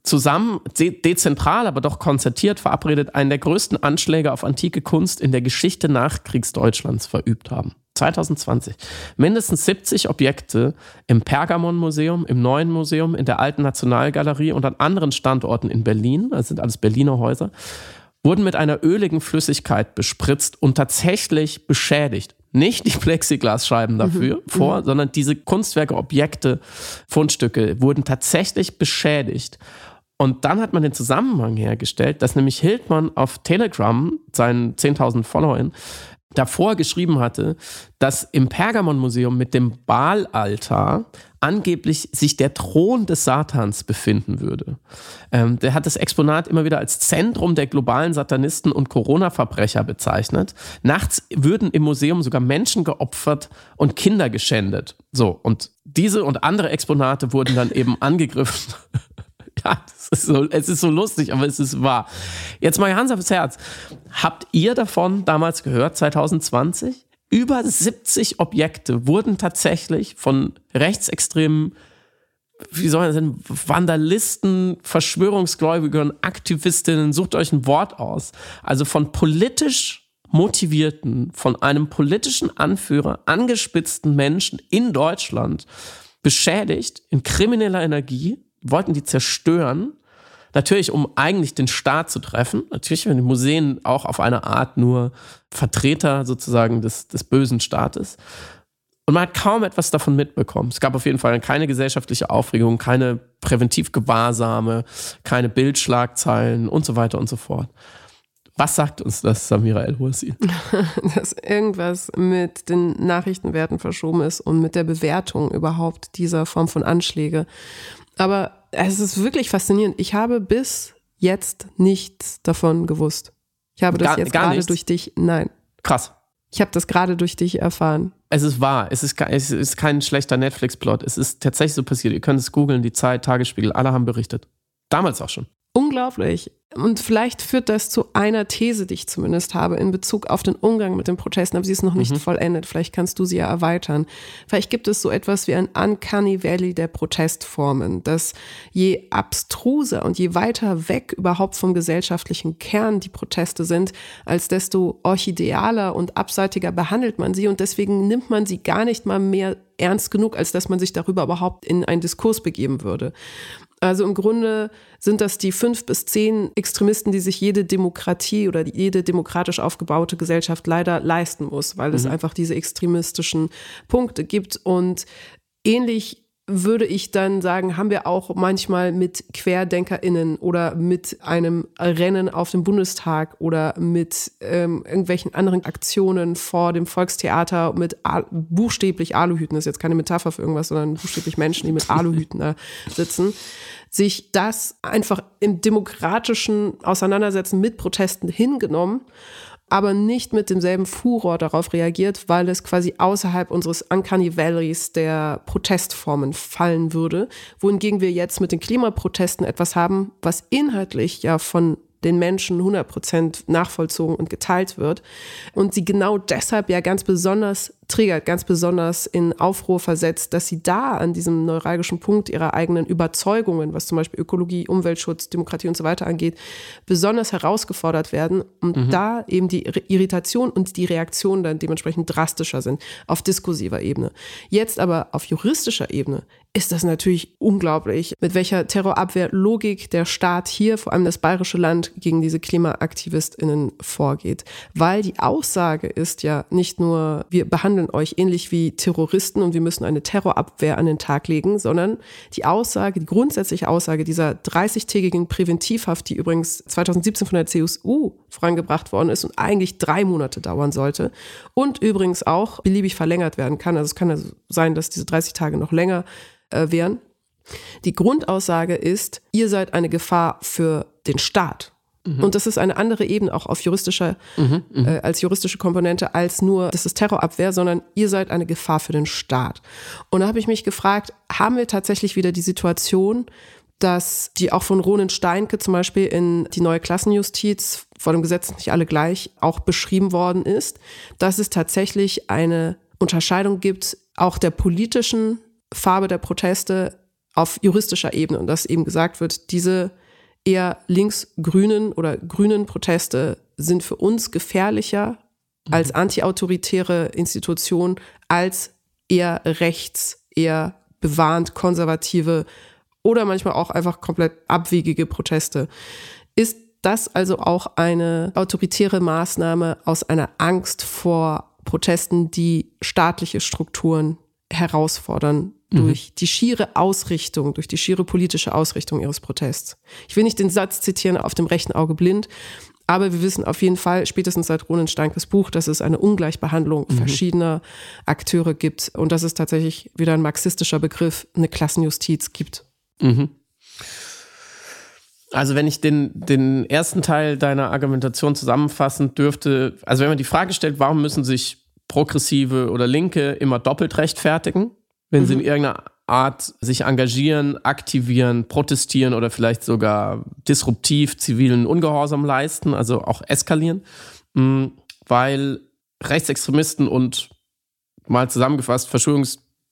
Speaker 2: zusammen, de dezentral, aber doch konzertiert verabredet, einen der größten Anschläge auf antike Kunst in der Geschichte Nachkriegsdeutschlands verübt haben. 2020. Mindestens 70 Objekte im Pergamon-Museum, im Neuen Museum, in der Alten Nationalgalerie und an anderen Standorten in Berlin, das sind alles Berliner Häuser, wurden mit einer öligen Flüssigkeit bespritzt und tatsächlich beschädigt nicht die Plexiglasscheiben dafür mhm. vor, mhm. sondern diese Kunstwerke, Objekte, Fundstücke wurden tatsächlich beschädigt. Und dann hat man den Zusammenhang hergestellt, dass nämlich Hildmann auf Telegram, seinen 10.000 Followern, davor geschrieben hatte, dass im Pergamon-Museum mit dem Baalaltar angeblich sich der Thron des Satans befinden würde. Ähm, der hat das Exponat immer wieder als Zentrum der globalen Satanisten und Corona-Verbrecher bezeichnet. Nachts würden im Museum sogar Menschen geopfert und Kinder geschändet. So, und diese und andere Exponate wurden dann eben angegriffen. (laughs) ja, ist so, es ist so lustig, aber es ist wahr. Jetzt mal Hans aufs Herz. Habt ihr davon damals gehört, 2020? Über 70 Objekte wurden tatsächlich von rechtsextremen, wie soll man sagen, Vandalisten, Verschwörungsgläubigen, Aktivistinnen, sucht euch ein Wort aus. Also von politisch motivierten, von einem politischen Anführer angespitzten Menschen in Deutschland beschädigt in krimineller Energie, wollten die zerstören Natürlich, um eigentlich den Staat zu treffen. Natürlich, wenn die Museen auch auf eine Art nur Vertreter sozusagen des, des bösen Staates. Und man hat kaum etwas davon mitbekommen. Es gab auf jeden Fall keine gesellschaftliche Aufregung, keine Präventivgewahrsame, keine Bildschlagzeilen und so weiter und so fort. Was sagt uns das, Samira El-Hursi? (laughs)
Speaker 3: Dass irgendwas mit den Nachrichtenwerten verschoben ist und mit der Bewertung überhaupt dieser Form von Anschläge. Aber es ist wirklich faszinierend. Ich habe bis jetzt nichts davon gewusst. Ich habe das gar, jetzt gerade durch dich. Nein.
Speaker 2: Krass.
Speaker 3: Ich habe das gerade durch dich erfahren.
Speaker 2: Es ist wahr. Es ist, es ist kein schlechter Netflix-Plot. Es ist tatsächlich so passiert. Ihr könnt es googeln, die Zeit, Tagesspiegel, alle haben berichtet. Damals auch schon.
Speaker 3: Unglaublich. Und vielleicht führt das zu einer These, die ich zumindest habe, in Bezug auf den Umgang mit den Protesten, aber sie ist noch nicht mhm. vollendet. Vielleicht kannst du sie ja erweitern. Vielleicht gibt es so etwas wie ein Uncanny Valley der Protestformen, dass je abstruser und je weiter weg überhaupt vom gesellschaftlichen Kern die Proteste sind, als desto orchidealer und abseitiger behandelt man sie und deswegen nimmt man sie gar nicht mal mehr ernst genug, als dass man sich darüber überhaupt in einen Diskurs begeben würde. Also im Grunde sind das die fünf bis zehn Extremisten, die sich jede Demokratie oder jede demokratisch aufgebaute Gesellschaft leider leisten muss, weil es mhm. einfach diese extremistischen Punkte gibt. Und ähnlich würde ich dann sagen, haben wir auch manchmal mit QuerdenkerInnen oder mit einem Rennen auf dem Bundestag oder mit ähm, irgendwelchen anderen Aktionen vor dem Volkstheater mit Al buchstäblich Aluhüten, das ist jetzt keine Metapher für irgendwas, sondern buchstäblich Menschen, die mit (laughs) Aluhüten da sitzen, sich das einfach im demokratischen Auseinandersetzen mit Protesten hingenommen aber nicht mit demselben Furor darauf reagiert, weil es quasi außerhalb unseres Uncanny Valleys der Protestformen fallen würde. Wohingegen wir jetzt mit den Klimaprotesten etwas haben, was inhaltlich ja von den Menschen 100% nachvollzogen und geteilt wird. Und sie genau deshalb ja ganz besonders triggert, ganz besonders in Aufruhr versetzt, dass sie da an diesem neuralgischen Punkt ihrer eigenen Überzeugungen, was zum Beispiel Ökologie, Umweltschutz, Demokratie und so weiter angeht, besonders herausgefordert werden und mhm. da eben die Irritation und die Reaktion dann dementsprechend drastischer sind auf diskursiver Ebene. Jetzt aber auf juristischer Ebene ist das natürlich unglaublich, mit welcher Terrorabwehrlogik der Staat hier, vor allem das bayerische Land, gegen diese KlimaaktivistInnen vorgeht. Weil die Aussage ist ja nicht nur, wir behandeln euch ähnlich wie Terroristen und wir müssen eine Terrorabwehr an den Tag legen, sondern die Aussage, die grundsätzliche Aussage dieser 30-tägigen Präventivhaft, die übrigens 2017 von der CSU vorangebracht worden ist und eigentlich drei Monate dauern sollte und übrigens auch beliebig verlängert werden kann. Also es kann ja sein, dass diese 30 Tage noch länger äh, wären. Die Grundaussage ist, ihr seid eine Gefahr für den Staat. Mhm. Und das ist eine andere Ebene auch auf juristischer, mhm, mhm, äh, als juristische Komponente als nur, das ist Terrorabwehr, sondern ihr seid eine Gefahr für den Staat. Und da habe ich mich gefragt, haben wir tatsächlich wieder die Situation, dass die auch von Ronen Steinke zum Beispiel in die neue Klassenjustiz vor dem Gesetz nicht alle gleich auch beschrieben worden ist, dass es tatsächlich eine Unterscheidung gibt, auch der politischen Farbe der Proteste auf juristischer Ebene und dass eben gesagt wird, diese eher linksgrünen oder grünen Proteste sind für uns gefährlicher mhm. als antiautoritäre Institutionen als eher rechts, eher bewahrend konservative oder manchmal auch einfach komplett abwegige Proteste. Ist das also auch eine autoritäre Maßnahme aus einer Angst vor Protesten, die staatliche Strukturen herausfordern mhm. durch die schiere Ausrichtung, durch die schiere politische Ausrichtung ihres Protests. Ich will nicht den Satz zitieren, auf dem rechten Auge blind, aber wir wissen auf jeden Fall, spätestens seit Ronen Steinkes Buch, dass es eine Ungleichbehandlung mhm. verschiedener Akteure gibt und dass es tatsächlich wieder ein marxistischer Begriff, eine Klassenjustiz gibt. Mhm.
Speaker 2: Also wenn ich den, den ersten Teil deiner Argumentation zusammenfassen dürfte, also wenn man die Frage stellt, warum müssen sich Progressive oder Linke immer doppelt rechtfertigen, wenn mhm. sie in irgendeiner Art sich engagieren, aktivieren, protestieren oder vielleicht sogar disruptiv zivilen Ungehorsam leisten, also auch eskalieren, mm, weil Rechtsextremisten und mal zusammengefasst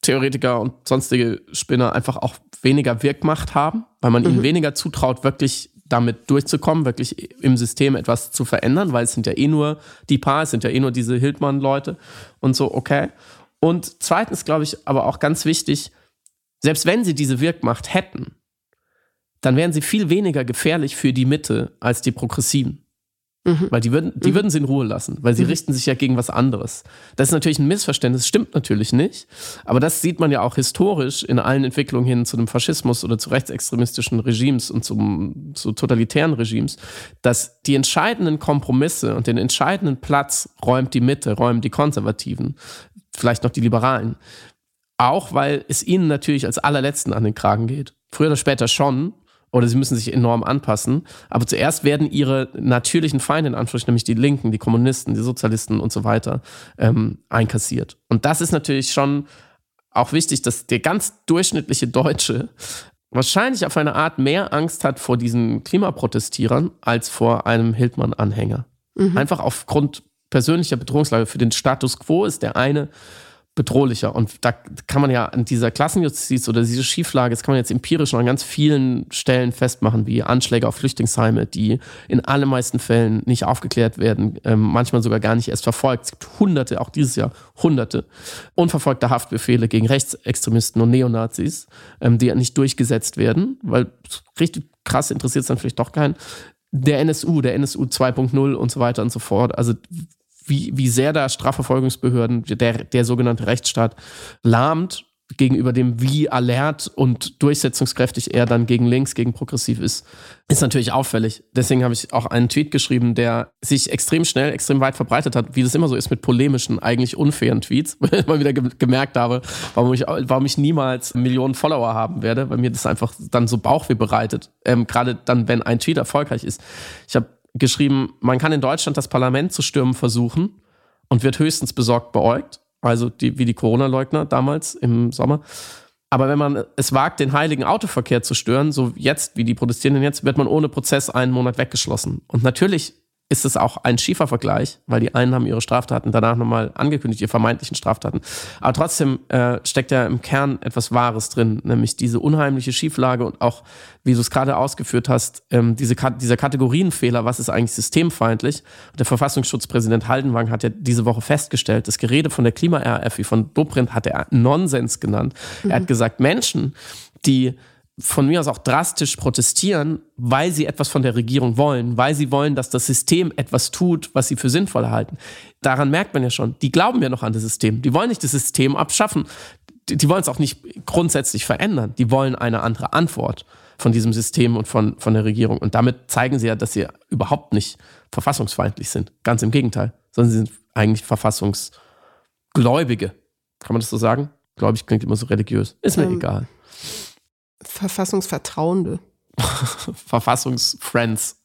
Speaker 2: Verschwörungstheoretiker und sonstige Spinner einfach auch weniger Wirkmacht haben, weil man mhm. ihnen weniger zutraut, wirklich damit durchzukommen, wirklich im System etwas zu verändern, weil es sind ja eh nur die Paar, es sind ja eh nur diese Hildmann-Leute und so, okay. Und zweitens glaube ich aber auch ganz wichtig, selbst wenn sie diese Wirkmacht hätten, dann wären sie viel weniger gefährlich für die Mitte als die Progressiven. Mhm. Weil die würden, die mhm. würden sie in Ruhe lassen, weil sie mhm. richten sich ja gegen was anderes. Das ist natürlich ein Missverständnis, stimmt natürlich nicht. Aber das sieht man ja auch historisch in allen Entwicklungen hin zu dem Faschismus oder zu rechtsextremistischen Regimes und zum, zu totalitären Regimes, dass die entscheidenden Kompromisse und den entscheidenden Platz räumt die Mitte, räumen die Konservativen, vielleicht noch die Liberalen. Auch weil es ihnen natürlich als allerletzten an den Kragen geht. Früher oder später schon, oder sie müssen sich enorm anpassen. Aber zuerst werden ihre natürlichen Feinde, in Anführungsstrichen, nämlich die Linken, die Kommunisten, die Sozialisten und so weiter, ähm, einkassiert. Und das ist natürlich schon auch wichtig, dass der ganz durchschnittliche Deutsche wahrscheinlich auf eine Art mehr Angst hat vor diesen Klimaprotestierern als vor einem Hildmann-Anhänger. Mhm. Einfach aufgrund persönlicher Bedrohungslage. Für den Status quo ist der eine bedrohlicher. Und da kann man ja an dieser Klassenjustiz oder diese Schieflage, das kann man jetzt empirisch noch an ganz vielen Stellen festmachen, wie Anschläge auf Flüchtlingsheime, die in allermeisten Fällen nicht aufgeklärt werden, ähm, manchmal sogar gar nicht erst verfolgt. Es gibt hunderte, auch dieses Jahr hunderte unverfolgte Haftbefehle gegen Rechtsextremisten und Neonazis, ähm, die nicht durchgesetzt werden, weil richtig krass interessiert es dann vielleicht doch keinen. Der NSU, der NSU 2.0 und so weiter und so fort. Also wie, wie sehr da Strafverfolgungsbehörden, der, der sogenannte Rechtsstaat, lahmt gegenüber dem, wie alert und durchsetzungskräftig er dann gegen links, gegen progressiv ist, ist natürlich auffällig. Deswegen habe ich auch einen Tweet geschrieben, der sich extrem schnell, extrem weit verbreitet hat, wie das immer so ist mit polemischen, eigentlich unfairen Tweets, (laughs) weil ich mal wieder ge gemerkt habe, warum ich, warum ich niemals Millionen Follower haben werde, weil mir das einfach dann so Bauchweh bereitet. Ähm, Gerade dann, wenn ein Tweet erfolgreich ist. Ich habe geschrieben, man kann in Deutschland das Parlament zu stürmen versuchen und wird höchstens besorgt beäugt. Also die, wie die Corona-Leugner damals im Sommer. Aber wenn man es wagt, den heiligen Autoverkehr zu stören, so jetzt, wie die Protestierenden jetzt, wird man ohne Prozess einen Monat weggeschlossen. Und natürlich ist es auch ein schiefer Vergleich, weil die einen haben ihre Straftaten danach nochmal angekündigt, ihre vermeintlichen Straftaten. Aber trotzdem äh, steckt ja im Kern etwas Wahres drin, nämlich diese unheimliche Schieflage und auch, wie du es gerade ausgeführt hast, ähm, diese, dieser Kategorienfehler, was ist eigentlich systemfeindlich. Der Verfassungsschutzpräsident Haldenwang hat ja diese Woche festgestellt, das Gerede von der Klima-RF, wie von Dobrindt, hat er Nonsens genannt. Mhm. Er hat gesagt, Menschen, die von mir aus auch drastisch protestieren, weil sie etwas von der Regierung wollen, weil sie wollen, dass das System etwas tut, was sie für sinnvoll halten. Daran merkt man ja schon, die glauben ja noch an das System. Die wollen nicht das System abschaffen. Die, die wollen es auch nicht grundsätzlich verändern. Die wollen eine andere Antwort von diesem System und von, von der Regierung. Und damit zeigen sie ja, dass sie überhaupt nicht verfassungsfeindlich sind. Ganz im Gegenteil. Sondern sie sind eigentlich Verfassungsgläubige. Kann man das so sagen? Gläubig klingt immer so religiös. Ist mir ähm, egal.
Speaker 3: Verfassungsvertrauende. (laughs)
Speaker 2: Verfassungsfriends.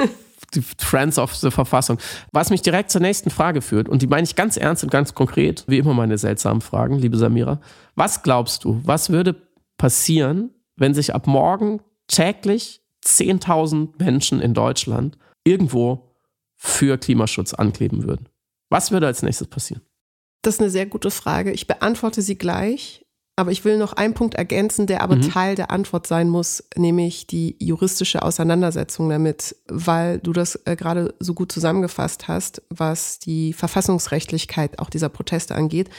Speaker 2: (laughs) die Friends of the Verfassung. Was mich direkt zur nächsten Frage führt, und die meine ich ganz ernst und ganz konkret, wie immer meine seltsamen Fragen, liebe Samira. Was glaubst du, was würde passieren, wenn sich ab morgen täglich 10.000 Menschen in Deutschland irgendwo für Klimaschutz ankleben würden? Was würde als nächstes passieren?
Speaker 3: Das ist eine sehr gute Frage. Ich beantworte sie gleich. Aber ich will noch einen Punkt ergänzen, der aber mhm. Teil der Antwort sein muss, nämlich die juristische Auseinandersetzung damit, weil du das äh, gerade so gut zusammengefasst hast, was die Verfassungsrechtlichkeit auch dieser Proteste angeht.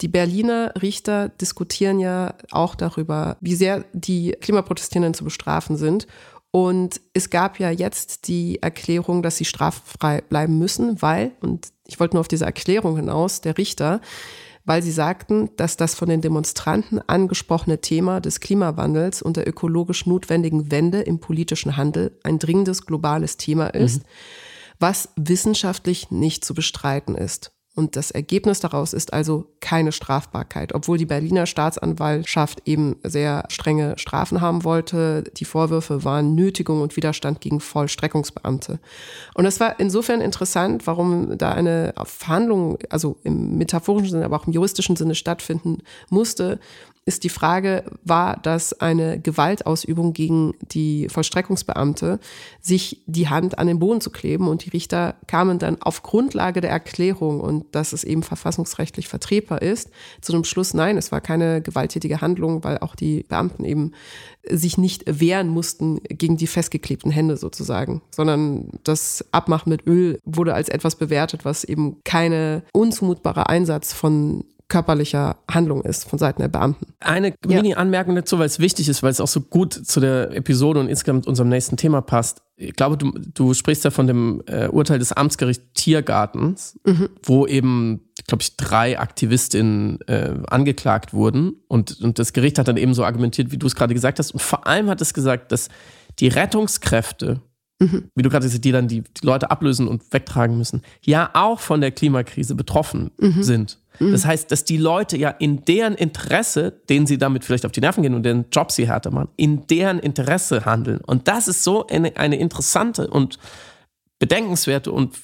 Speaker 3: Die Berliner Richter diskutieren ja auch darüber, wie sehr die Klimaprotestierenden zu bestrafen sind. Und es gab ja jetzt die Erklärung, dass sie straffrei bleiben müssen, weil, und ich wollte nur auf diese Erklärung hinaus, der Richter weil sie sagten, dass das von den Demonstranten angesprochene Thema des Klimawandels und der ökologisch notwendigen Wende im politischen Handel ein dringendes globales Thema ist, mhm. was wissenschaftlich nicht zu bestreiten ist. Und das Ergebnis daraus ist also keine Strafbarkeit, obwohl die Berliner Staatsanwaltschaft eben sehr strenge Strafen haben wollte. Die Vorwürfe waren Nötigung und Widerstand gegen Vollstreckungsbeamte. Und es war insofern interessant, warum da eine Verhandlung, also im metaphorischen Sinne, aber auch im juristischen Sinne stattfinden musste, ist die Frage, war das eine Gewaltausübung gegen die Vollstreckungsbeamte, sich die Hand an den Boden zu kleben? Und die Richter kamen dann auf Grundlage der Erklärung und dass es eben verfassungsrechtlich vertretbar ist, zu dem Schluss, nein, es war keine gewalttätige Handlung, weil auch die Beamten eben sich nicht wehren mussten gegen die festgeklebten Hände sozusagen, sondern das Abmachen mit Öl wurde als etwas bewertet, was eben keine unzumutbare Einsatz von körperlicher Handlung ist von Seiten der Beamten.
Speaker 2: Eine Mini-Anmerkung dazu, weil es wichtig ist, weil es auch so gut zu der Episode und insgesamt unserem nächsten Thema passt. Ich glaube, du, du sprichst ja von dem äh, Urteil des Amtsgerichts Tiergartens, mhm. wo eben, glaube ich, drei Aktivistinnen äh, angeklagt wurden. Und, und das Gericht hat dann eben so argumentiert, wie du es gerade gesagt hast. Und vor allem hat es gesagt, dass die Rettungskräfte, mhm. wie du gerade gesagt hast, die dann die, die, Leute ablösen und wegtragen müssen, ja auch von der Klimakrise betroffen mhm. sind. Das heißt, dass die Leute ja in deren Interesse, denen sie damit vielleicht auf die Nerven gehen und den Job sie härter machen, in deren Interesse handeln. Und das ist so eine, eine interessante und bedenkenswerte und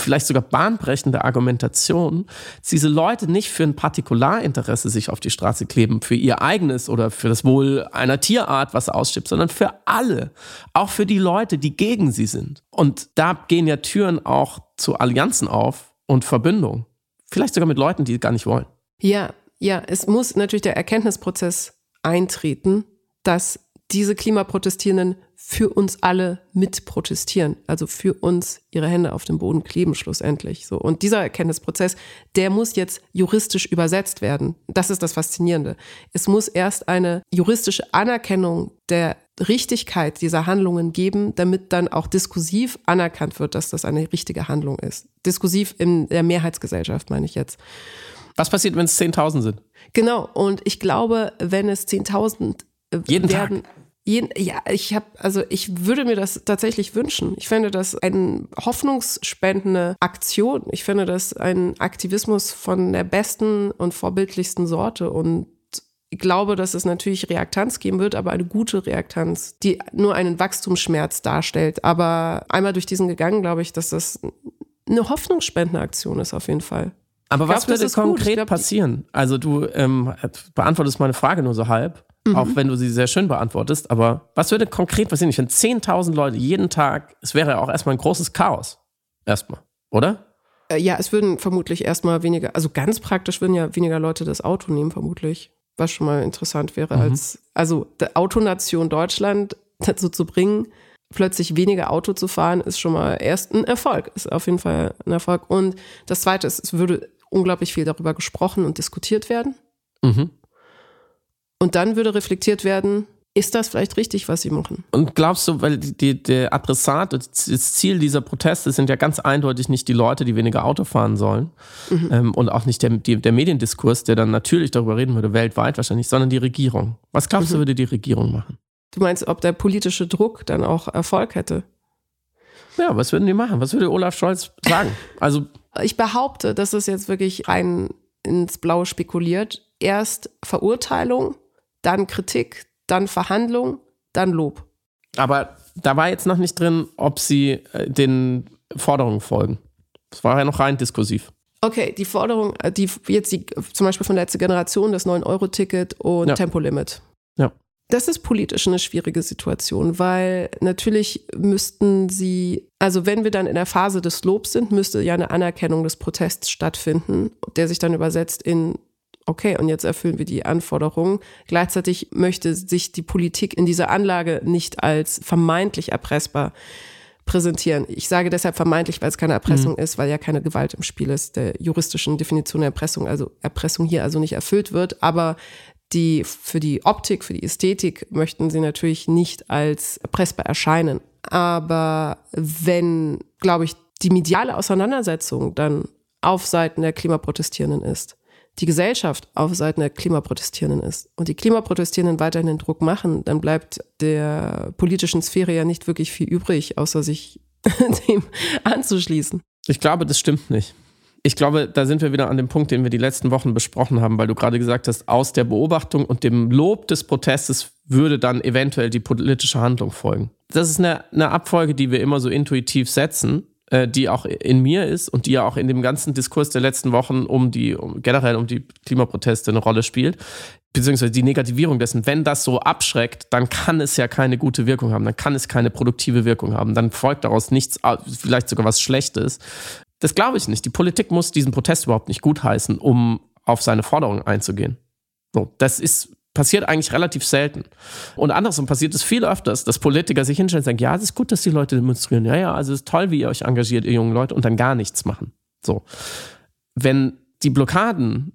Speaker 2: vielleicht sogar bahnbrechende Argumentation, dass diese Leute nicht für ein Partikularinteresse sich auf die Straße kleben, für ihr eigenes oder für das Wohl einer Tierart, was ausstirbt, sondern für alle, auch für die Leute, die gegen sie sind. Und da gehen ja Türen auch zu Allianzen auf und Verbündungen. Vielleicht sogar mit Leuten, die gar nicht wollen.
Speaker 3: Ja, ja, es muss natürlich der Erkenntnisprozess eintreten, dass diese Klimaprotestierenden für uns alle mit protestieren, also für uns ihre Hände auf dem Boden kleben schlussendlich. So und dieser Erkenntnisprozess, der muss jetzt juristisch übersetzt werden. Das ist das Faszinierende. Es muss erst eine juristische Anerkennung der Richtigkeit dieser Handlungen geben, damit dann auch diskursiv anerkannt wird, dass das eine richtige Handlung ist. Diskursiv in der Mehrheitsgesellschaft, meine ich jetzt.
Speaker 2: Was passiert, wenn es 10.000 sind?
Speaker 3: Genau, und ich glaube, wenn es 10.000
Speaker 2: äh, jeden werden, Tag.
Speaker 3: Ja, ich habe, also ich würde mir das tatsächlich wünschen. Ich fände das eine hoffnungsspendende Aktion. Ich finde das ein Aktivismus von der besten und vorbildlichsten Sorte und ich glaube, dass es natürlich Reaktanz geben wird, aber eine gute Reaktanz, die nur einen Wachstumsschmerz darstellt. Aber einmal durch diesen gegangen, glaube ich, dass das eine hoffnungsspendende Aktion ist auf jeden Fall.
Speaker 2: Aber was glaub, würde konkret glaub, passieren? Also du ähm, beantwortest meine Frage nur so halb, mhm. auch wenn du sie sehr schön beantwortest. Aber was würde konkret passieren? Ich finde 10.000 Leute jeden Tag, es wäre ja auch erstmal ein großes Chaos. Erstmal, oder?
Speaker 3: Äh, ja, es würden vermutlich erstmal weniger, also ganz praktisch würden ja weniger Leute das Auto nehmen, vermutlich was schon mal interessant wäre, mhm. als, also der Autonation Deutschland (laughs) dazu zu bringen, plötzlich weniger Auto zu fahren, ist schon mal erst ein Erfolg, ist auf jeden Fall ein Erfolg. Und das Zweite ist, es würde unglaublich viel darüber gesprochen und diskutiert werden. Mhm. Und dann würde reflektiert werden, ist das vielleicht richtig, was sie machen?
Speaker 2: Und glaubst du, weil die, der Adressat, das Ziel dieser Proteste sind ja ganz eindeutig nicht die Leute, die weniger Auto fahren sollen mhm. ähm, und auch nicht der, die, der Mediendiskurs, der dann natürlich darüber reden würde, weltweit wahrscheinlich, sondern die Regierung. Was glaubst mhm. du, würde die Regierung machen?
Speaker 3: Du meinst, ob der politische Druck dann auch Erfolg hätte?
Speaker 2: Ja, was würden die machen? Was würde Olaf Scholz sagen? Also
Speaker 3: ich behaupte, dass es jetzt wirklich rein ins Blaue spekuliert. Erst Verurteilung, dann Kritik, dann Verhandlung, dann Lob.
Speaker 2: Aber da war jetzt noch nicht drin, ob sie äh, den Forderungen folgen. Das war ja noch rein diskursiv.
Speaker 3: Okay, die Forderung, äh, die jetzt die, zum Beispiel von letzter Generation, das 9-Euro-Ticket und ja. Tempolimit.
Speaker 2: Ja.
Speaker 3: Das ist politisch eine schwierige Situation, weil natürlich müssten sie, also wenn wir dann in der Phase des Lobs sind, müsste ja eine Anerkennung des Protests stattfinden, der sich dann übersetzt in okay, und jetzt erfüllen wir die Anforderungen. Gleichzeitig möchte sich die Politik in dieser Anlage nicht als vermeintlich erpressbar präsentieren. Ich sage deshalb vermeintlich, weil es keine Erpressung mhm. ist, weil ja keine Gewalt im Spiel ist, der juristischen Definition der Erpressung, also Erpressung hier also nicht erfüllt wird, aber die, für die Optik, für die Ästhetik möchten sie natürlich nicht als erpressbar erscheinen. Aber wenn, glaube ich, die mediale Auseinandersetzung dann auf Seiten der Klimaprotestierenden ist, die Gesellschaft auf Seiten der Klimaprotestierenden ist und die Klimaprotestierenden weiterhin den Druck machen, dann bleibt der politischen Sphäre ja nicht wirklich viel übrig, außer sich (laughs) dem anzuschließen.
Speaker 2: Ich glaube, das stimmt nicht. Ich glaube, da sind wir wieder an dem Punkt, den wir die letzten Wochen besprochen haben, weil du gerade gesagt hast, aus der Beobachtung und dem Lob des Protestes würde dann eventuell die politische Handlung folgen. Das ist eine, eine Abfolge, die wir immer so intuitiv setzen die auch in mir ist und die ja auch in dem ganzen Diskurs der letzten Wochen um die, um, generell um die Klimaproteste eine Rolle spielt, beziehungsweise die Negativierung dessen, wenn das so abschreckt, dann kann es ja keine gute Wirkung haben, dann kann es keine produktive Wirkung haben, dann folgt daraus nichts, vielleicht sogar was Schlechtes. Das glaube ich nicht. Die Politik muss diesen Protest überhaupt nicht gutheißen, um auf seine Forderungen einzugehen. So, das ist passiert eigentlich relativ selten. Und andersrum passiert es viel öfters, dass Politiker sich hinstellen und sagen, ja, es ist gut, dass die Leute demonstrieren. Ja, ja, also es ist toll, wie ihr euch engagiert, ihr jungen Leute, und dann gar nichts machen. So. Wenn die Blockaden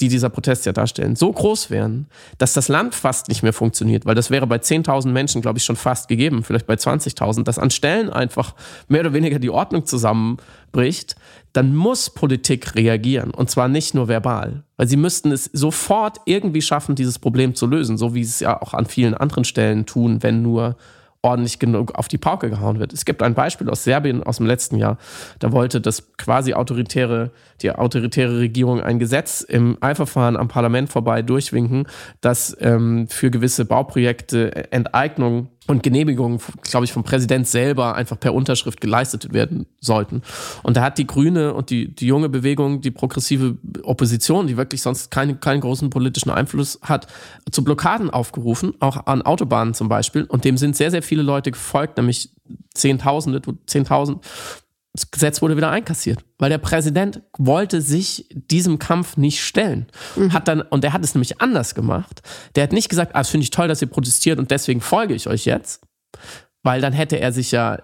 Speaker 2: die dieser Protest ja darstellen, so groß wären, dass das Land fast nicht mehr funktioniert, weil das wäre bei 10.000 Menschen, glaube ich, schon fast gegeben, vielleicht bei 20.000, dass an Stellen einfach mehr oder weniger die Ordnung zusammenbricht, dann muss Politik reagieren und zwar nicht nur verbal, weil sie müssten es sofort irgendwie schaffen, dieses Problem zu lösen, so wie sie es ja auch an vielen anderen Stellen tun, wenn nur ordentlich genug auf die Pauke gehauen wird. Es gibt ein Beispiel aus Serbien aus dem letzten Jahr. Da wollte das quasi autoritäre, die autoritäre Regierung ein Gesetz im Eilverfahren am Parlament vorbei durchwinken, das ähm, für gewisse Bauprojekte Enteignung und Genehmigungen, glaube ich, vom Präsident selber einfach per Unterschrift geleistet werden sollten. Und da hat die Grüne und die, die junge Bewegung, die progressive Opposition, die wirklich sonst keinen, keinen großen politischen Einfluss hat, zu Blockaden aufgerufen, auch an Autobahnen zum Beispiel. Und dem sind sehr, sehr viele Leute gefolgt, nämlich Zehntausende, Zehntausend das Gesetz wurde wieder einkassiert, weil der Präsident wollte sich diesem Kampf nicht stellen. Mhm. Hat dann, und er hat es nämlich anders gemacht. Der hat nicht gesagt, ah, das finde ich toll, dass ihr protestiert und deswegen folge ich euch jetzt, weil dann hätte er sich ja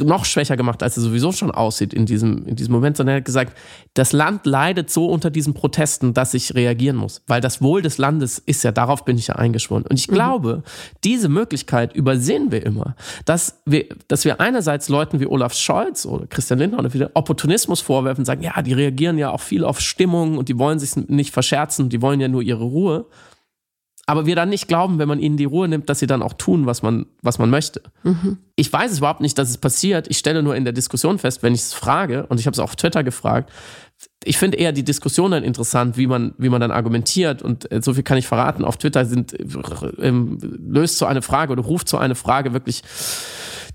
Speaker 2: noch schwächer gemacht, als er sowieso schon aussieht in diesem, in diesem Moment, sondern er hat gesagt, das Land leidet so unter diesen Protesten, dass ich reagieren muss, weil das Wohl des Landes ist ja, darauf bin ich ja eingeschworen. Und ich mhm. glaube, diese Möglichkeit übersehen wir immer, dass wir, dass wir einerseits Leuten wie Olaf Scholz oder Christian Lindner oder wieder Opportunismus vorwerfen, sagen, ja, die reagieren ja auch viel auf Stimmung und die wollen sich nicht verscherzen, die wollen ja nur ihre Ruhe aber wir dann nicht glauben, wenn man ihnen die Ruhe nimmt, dass sie dann auch tun, was man, was man möchte. Mhm. Ich weiß es überhaupt nicht, dass es passiert. Ich stelle nur in der Diskussion fest, wenn ich es frage, und ich habe es auch auf Twitter gefragt, ich finde eher die Diskussion dann interessant, wie man, wie man dann argumentiert. Und äh, so viel kann ich verraten. Auf Twitter sind, äh, löst so eine Frage oder ruft so eine Frage wirklich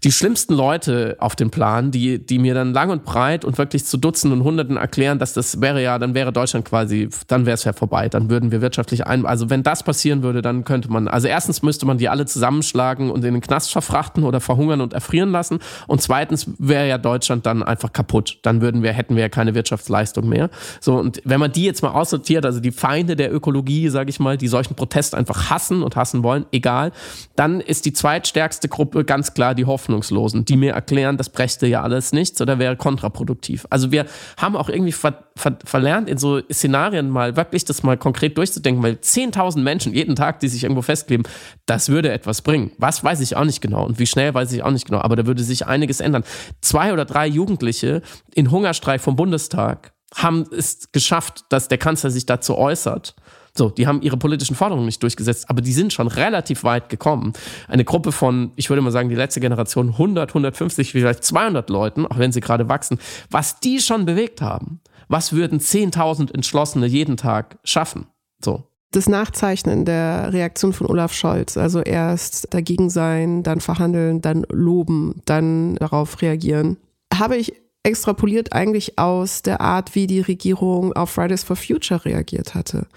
Speaker 2: die schlimmsten Leute auf den Plan, die, die mir dann lang und breit und wirklich zu Dutzenden und Hunderten erklären, dass das wäre ja, dann wäre Deutschland quasi, dann wäre es ja vorbei, dann würden wir wirtschaftlich ein, also wenn das passieren würde, dann könnte man, also erstens müsste man die alle zusammenschlagen und in den Knast verfrachten oder verhungern und erfrieren lassen und zweitens wäre ja Deutschland dann einfach kaputt, dann würden wir, hätten wir ja keine Wirtschaftsleistung mehr. So und wenn man die jetzt mal aussortiert, also die Feinde der Ökologie, sage ich mal, die solchen Protest einfach hassen und hassen wollen, egal, dann ist die zweitstärkste Gruppe ganz klar die Hoffnung Hoffnungslosen, die mir erklären, das brächte ja alles nichts oder wäre kontraproduktiv. Also wir haben auch irgendwie ver ver verlernt, in so Szenarien mal wirklich das mal konkret durchzudenken, weil 10.000 Menschen jeden Tag, die sich irgendwo festkleben, das würde etwas bringen. Was weiß ich auch nicht genau und wie schnell weiß ich auch nicht genau, aber da würde sich einiges ändern. Zwei oder drei Jugendliche in Hungerstreik vom Bundestag haben es geschafft, dass der Kanzler sich dazu äußert. So, die haben ihre politischen Forderungen nicht durchgesetzt, aber die sind schon relativ weit gekommen. Eine Gruppe von, ich würde mal sagen, die letzte Generation 100, 150, vielleicht 200 Leuten, auch wenn sie gerade wachsen, was die schon bewegt haben, was würden 10.000 Entschlossene jeden Tag schaffen? So.
Speaker 3: Das Nachzeichnen der Reaktion von Olaf Scholz, also erst dagegen sein, dann verhandeln, dann loben, dann darauf reagieren, habe ich extrapoliert eigentlich aus der Art, wie die Regierung auf Fridays for Future reagiert hatte.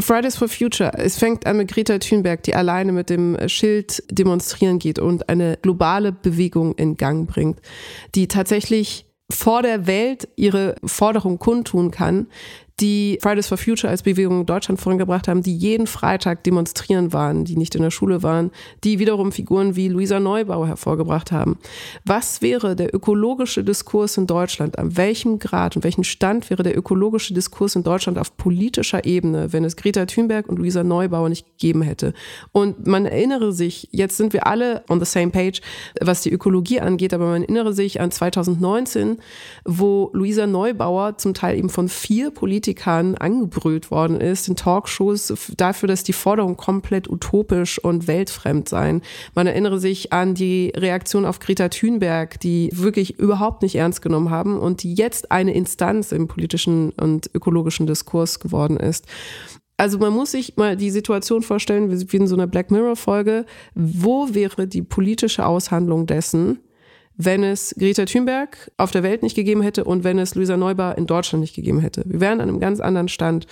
Speaker 3: Fridays for Future. Es fängt an mit Greta Thunberg, die alleine mit dem Schild demonstrieren geht und eine globale Bewegung in Gang bringt, die tatsächlich vor der Welt ihre Forderung kundtun kann, die Fridays for Future als Bewegung in Deutschland vorangebracht haben, die jeden Freitag demonstrieren waren, die nicht in der Schule waren, die wiederum Figuren wie Luisa Neubauer hervorgebracht haben. Was wäre der ökologische Diskurs in Deutschland? An welchem Grad und welchem Stand wäre der ökologische Diskurs in Deutschland auf politischer Ebene, wenn es Greta Thunberg und Luisa Neubauer nicht gegeben hätte? Und man erinnere sich, jetzt sind wir alle on the same page, was die Ökologie angeht, aber man erinnere sich an 2019, wo Luisa Neubauer zum Teil eben von vier Politikern Politikern angebrüllt worden ist, in Talkshows, dafür, dass die Forderungen komplett utopisch und weltfremd seien. Man erinnere sich an die Reaktion auf Greta Thunberg, die wirklich überhaupt nicht ernst genommen haben und die jetzt eine Instanz im politischen und ökologischen Diskurs geworden ist. Also man muss sich mal die Situation vorstellen, wie in so einer Black Mirror Folge, wo wäre die politische Aushandlung dessen, wenn es Greta Thunberg auf der Welt nicht gegeben hätte und wenn es Luisa Neubauer in Deutschland nicht gegeben hätte. Wir wären an einem ganz anderen Stand.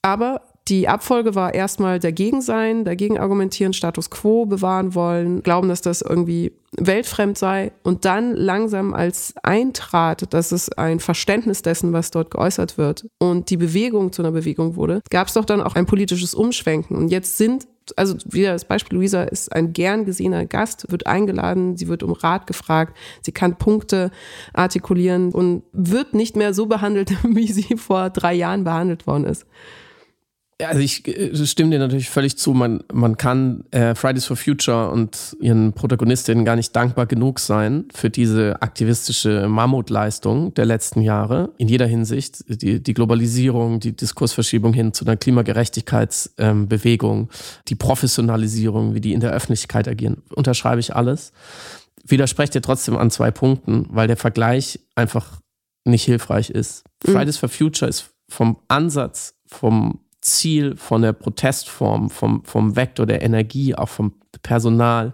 Speaker 3: Aber die Abfolge war erstmal dagegen sein, dagegen argumentieren, Status quo bewahren wollen, glauben, dass das irgendwie weltfremd sei und dann langsam als eintrat, dass es ein Verständnis dessen, was dort geäußert wird und die Bewegung zu einer Bewegung wurde, gab es doch dann auch ein politisches Umschwenken. Und jetzt sind also wieder das Beispiel, Luisa ist ein gern gesehener Gast, wird eingeladen, sie wird um Rat gefragt, sie kann Punkte artikulieren und wird nicht mehr so behandelt, (laughs) wie sie vor drei Jahren behandelt worden ist.
Speaker 2: Also ich äh, stimme dir natürlich völlig zu. Man, man kann äh, Fridays for Future und ihren Protagonistinnen gar nicht dankbar genug sein für diese aktivistische Mammutleistung der letzten Jahre in jeder Hinsicht. Die, die Globalisierung, die Diskursverschiebung hin zu einer Klimagerechtigkeitsbewegung, ähm, die Professionalisierung, wie die in der Öffentlichkeit agieren, unterschreibe ich alles. Widerspreche dir trotzdem an zwei Punkten, weil der Vergleich einfach nicht hilfreich ist. Mhm. Fridays for Future ist vom Ansatz, vom Ziel, von der Protestform, vom, vom Vektor der Energie, auch vom Personal.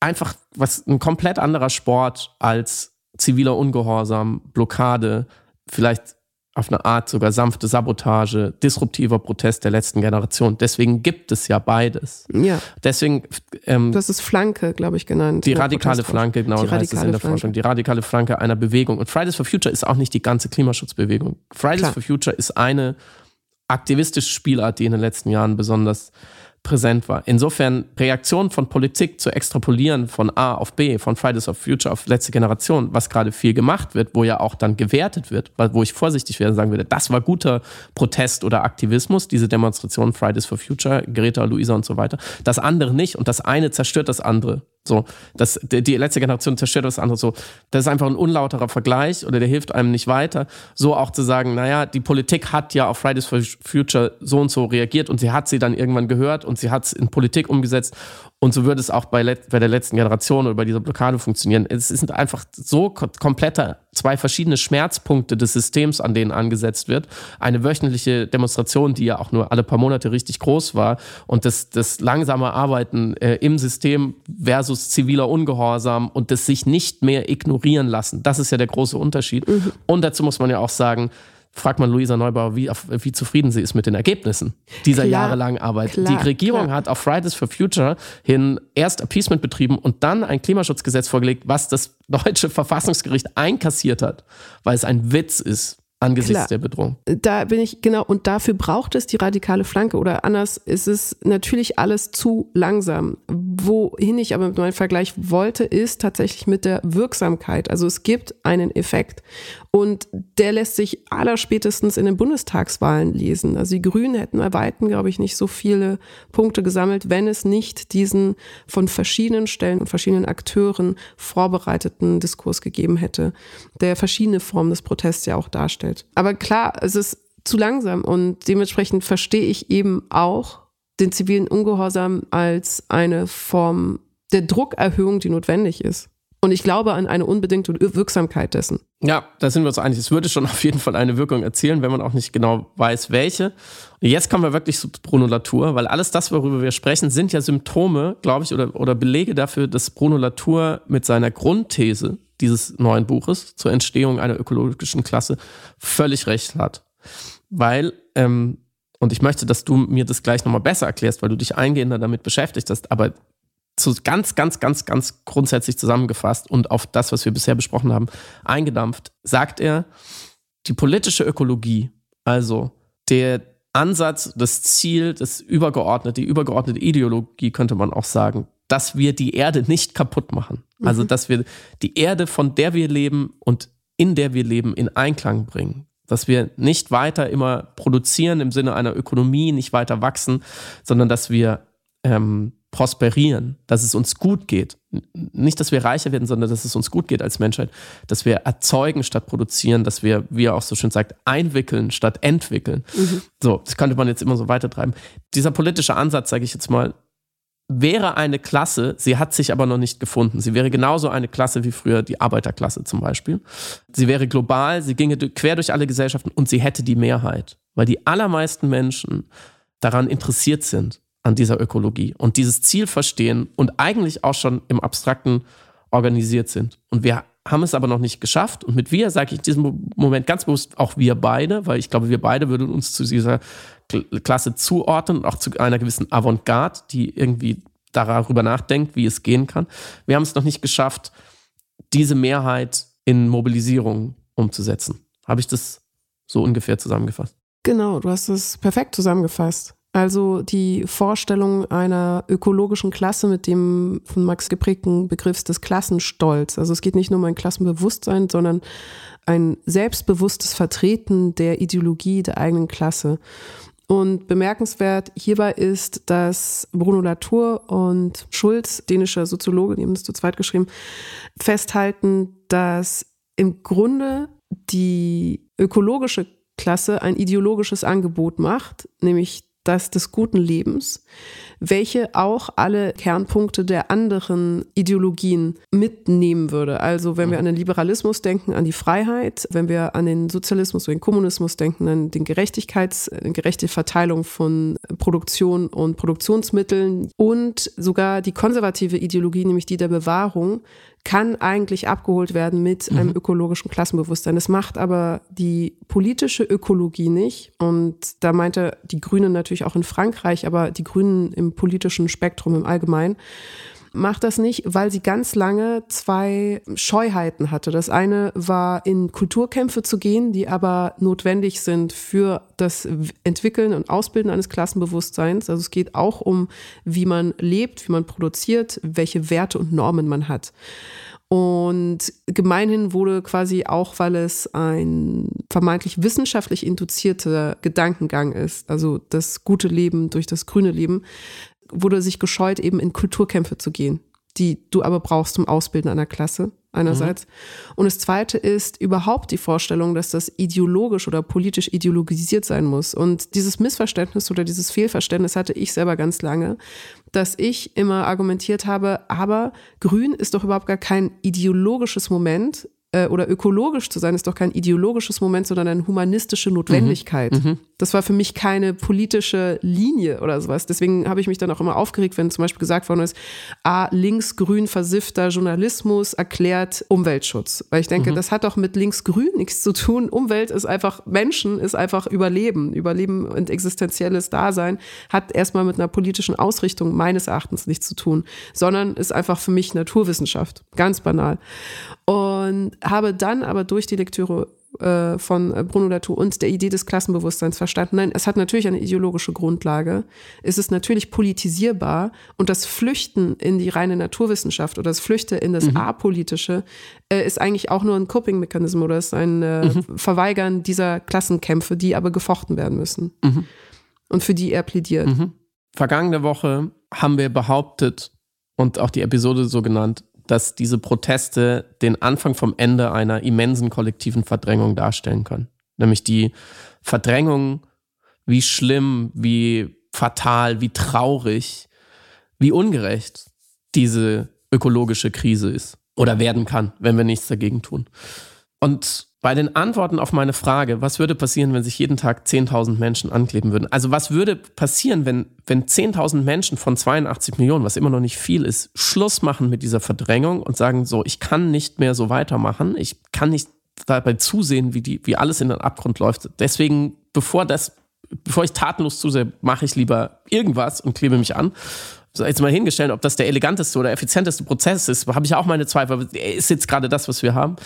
Speaker 2: Einfach was ein komplett anderer Sport als ziviler Ungehorsam, Blockade, vielleicht auf eine Art sogar sanfte Sabotage, disruptiver Protest der letzten Generation. Deswegen gibt es ja beides.
Speaker 3: Ja.
Speaker 2: Deswegen.
Speaker 3: Ähm, das ist Flanke, glaube ich, genannt.
Speaker 2: Die radikale Flanke, genau,
Speaker 3: die
Speaker 2: heißt es in der Flanke. Forschung. Die radikale Flanke einer Bewegung. Und Fridays for Future ist auch nicht die ganze Klimaschutzbewegung. Fridays Klar. for Future ist eine aktivistische Spielart, die in den letzten Jahren besonders präsent war. Insofern Reaktionen von Politik zu extrapolieren von A auf B, von Fridays of Future auf letzte Generation, was gerade viel gemacht wird, wo ja auch dann gewertet wird, wo ich vorsichtig wäre, sagen würde, das war guter Protest oder Aktivismus, diese Demonstration Fridays for Future, Greta, Luisa und so weiter. Das andere nicht und das eine zerstört das andere. So, das, die letzte Generation zerstört das andere so. Das ist einfach ein unlauterer Vergleich oder der hilft einem nicht weiter. So auch zu sagen, naja, die Politik hat ja auf Fridays for Future so und so reagiert und sie hat sie dann irgendwann gehört und sie hat es in Politik umgesetzt und so würde es auch bei, bei der letzten Generation oder bei dieser Blockade funktionieren. Es sind einfach so komplette zwei verschiedene Schmerzpunkte des Systems, an denen angesetzt wird. Eine wöchentliche Demonstration, die ja auch nur alle paar Monate richtig groß war und das, das langsame Arbeiten äh, im System versus ziviler Ungehorsam und das sich nicht mehr ignorieren lassen. Das ist ja der große Unterschied. Mhm. Und dazu muss man ja auch sagen, fragt man Luisa Neubauer, wie, wie zufrieden sie ist mit den Ergebnissen dieser klar, jahrelangen Arbeit. Klar, die Regierung klar. hat auf Fridays for Future hin erst Appeasement betrieben und dann ein Klimaschutzgesetz vorgelegt, was das (laughs) deutsche Verfassungsgericht einkassiert hat, weil es ein Witz ist angesichts Klar. der Bedrohung.
Speaker 3: Da bin ich, genau, und dafür braucht es die radikale Flanke oder anders ist es natürlich alles zu langsam. Wohin ich aber mit meinem Vergleich wollte, ist tatsächlich mit der Wirksamkeit. Also es gibt einen Effekt und der lässt sich allerspätestens in den Bundestagswahlen lesen. Also die Grünen hätten bei Weitem, glaube ich, nicht so viele Punkte gesammelt, wenn es nicht diesen von verschiedenen Stellen und verschiedenen Akteuren vorbereiteten Diskurs gegeben hätte, der verschiedene Formen des Protests ja auch darstellt darstellt. Aber klar, es ist zu langsam und dementsprechend verstehe ich eben auch den zivilen Ungehorsam als eine Form der Druckerhöhung, die notwendig ist. Und ich glaube an eine unbedingte Wirksamkeit dessen.
Speaker 2: Ja, da sind wir uns einig. Es würde schon (laughs) auf jeden Fall eine Wirkung erzielen, wenn man auch nicht genau weiß, welche. Und jetzt kommen wir wirklich zu Brunolatur, weil alles das, worüber wir sprechen, sind ja Symptome, glaube ich, oder, oder Belege dafür, dass Brunolatur mit seiner Grundthese, dieses neuen Buches zur Entstehung einer ökologischen Klasse völlig recht hat. Weil, ähm, und ich möchte, dass du mir das gleich nochmal besser erklärst, weil du dich eingehender damit beschäftigt hast, aber zu ganz, ganz, ganz, ganz grundsätzlich zusammengefasst und auf das, was wir bisher besprochen haben, eingedampft, sagt er, die politische Ökologie, also der Ansatz, das Ziel, das übergeordnete, die übergeordnete Ideologie, könnte man auch sagen, dass wir die Erde nicht kaputt machen. Also, mhm. dass wir die Erde, von der wir leben und in der wir leben, in Einklang bringen. Dass wir nicht weiter immer produzieren im Sinne einer Ökonomie, nicht weiter wachsen, sondern dass wir ähm, prosperieren, dass es uns gut geht. Nicht, dass wir reicher werden, sondern dass es uns gut geht als Menschheit. Dass wir erzeugen statt produzieren, dass wir, wie er auch so schön sagt, einwickeln statt entwickeln. Mhm. So, das könnte man jetzt immer so weitertreiben. Dieser politische Ansatz, sage ich jetzt mal, wäre eine Klasse, sie hat sich aber noch nicht gefunden. Sie wäre genauso eine Klasse wie früher die Arbeiterklasse zum Beispiel. Sie wäre global, sie ginge quer durch alle Gesellschaften und sie hätte die Mehrheit, weil die allermeisten Menschen daran interessiert sind, an dieser Ökologie und dieses Ziel verstehen und eigentlich auch schon im Abstrakten organisiert sind. Und wir haben es aber noch nicht geschafft. Und mit wir sage ich in diesem Moment ganz bewusst auch wir beide, weil ich glaube, wir beide würden uns zu dieser Klasse zuordnen und auch zu einer gewissen Avantgarde, die irgendwie darüber nachdenkt, wie es gehen kann. Wir haben es noch nicht geschafft, diese Mehrheit in Mobilisierung umzusetzen. Habe ich das so ungefähr zusammengefasst?
Speaker 3: Genau, du hast es perfekt zusammengefasst. Also die Vorstellung einer ökologischen Klasse mit dem von Max geprägten Begriff des Klassenstolz. Also es geht nicht nur um ein Klassenbewusstsein, sondern ein selbstbewusstes Vertreten der Ideologie der eigenen Klasse. Und bemerkenswert hierbei ist, dass Bruno Latour und Schulz, dänischer Soziologe, die haben das zu zweit geschrieben, festhalten, dass im Grunde die ökologische Klasse ein ideologisches Angebot macht, nämlich das des guten Lebens, welche auch alle Kernpunkte der anderen Ideologien mitnehmen würde. Also wenn wir an den Liberalismus denken, an die Freiheit, wenn wir an den Sozialismus oder den Kommunismus denken, an den Gerechtigkeits, gerechte Verteilung von Produktion und Produktionsmitteln und sogar die konservative Ideologie, nämlich die der Bewahrung, kann eigentlich abgeholt werden mit einem mhm. ökologischen Klassenbewusstsein. Das macht aber die politische Ökologie nicht. Und da meinte die Grünen natürlich auch in Frankreich, aber die Grünen im politischen Spektrum im Allgemeinen, macht das nicht, weil sie ganz lange zwei Scheuheiten hatte. Das eine war, in Kulturkämpfe zu gehen, die aber notwendig sind für das Entwickeln und Ausbilden eines Klassenbewusstseins. Also es geht auch um, wie man lebt, wie man produziert, welche Werte und Normen man hat. Und gemeinhin wurde quasi auch, weil es ein vermeintlich wissenschaftlich induzierter Gedankengang ist, also das gute Leben durch das grüne Leben, wurde sich gescheut, eben in Kulturkämpfe zu gehen, die du aber brauchst zum Ausbilden einer Klasse einerseits. Mhm. Und das zweite ist überhaupt die Vorstellung, dass das ideologisch oder politisch ideologisiert sein muss. Und dieses Missverständnis oder dieses Fehlverständnis hatte ich selber ganz lange, dass ich immer argumentiert habe, aber Grün ist doch überhaupt gar kein ideologisches Moment, äh, oder ökologisch zu sein, ist doch kein ideologisches Moment, sondern eine humanistische Notwendigkeit. Mhm. Mhm. Das war für mich keine politische Linie oder sowas. Deswegen habe ich mich dann auch immer aufgeregt, wenn zum Beispiel gesagt worden ist, ah, links-grün versiffter Journalismus erklärt Umweltschutz. Weil ich denke, mhm. das hat doch mit links-grün nichts zu tun. Umwelt ist einfach, Menschen ist einfach Überleben. Überleben und existenzielles Dasein hat erstmal mit einer politischen Ausrichtung meines Erachtens nichts zu tun, sondern ist einfach für mich Naturwissenschaft. Ganz banal. Und habe dann aber durch die Lektüre äh, von Bruno Latour und der Idee des Klassenbewusstseins verstanden. Nein, es hat natürlich eine ideologische Grundlage. Es ist natürlich politisierbar und das Flüchten in die reine Naturwissenschaft oder das Flüchten in das mhm. Apolitische äh, ist eigentlich auch nur ein Coping-Mechanismus oder ist ein äh, mhm. Verweigern dieser Klassenkämpfe, die aber gefochten werden müssen. Mhm. Und für die er plädiert. Mhm.
Speaker 2: Vergangene Woche haben wir behauptet und auch die Episode so genannt, dass diese Proteste den Anfang vom Ende einer immensen kollektiven Verdrängung darstellen können. Nämlich die Verdrängung, wie schlimm, wie fatal, wie traurig, wie ungerecht diese ökologische Krise ist oder werden kann, wenn wir nichts dagegen tun. Und bei den Antworten auf meine Frage, was würde passieren, wenn sich jeden Tag 10.000 Menschen ankleben würden? Also was würde passieren, wenn, wenn 10.000 Menschen von 82 Millionen, was immer noch nicht viel ist, Schluss machen mit dieser Verdrängung und sagen so, ich kann nicht mehr so weitermachen, ich kann nicht dabei zusehen, wie, die, wie alles in den Abgrund läuft. Deswegen, bevor das, bevor ich tatenlos zusehe, mache ich lieber irgendwas und klebe mich an jetzt mal hingestellt, ob das der eleganteste oder effizienteste Prozess ist, habe ich auch meine Zweifel. Ist jetzt gerade das, was wir haben?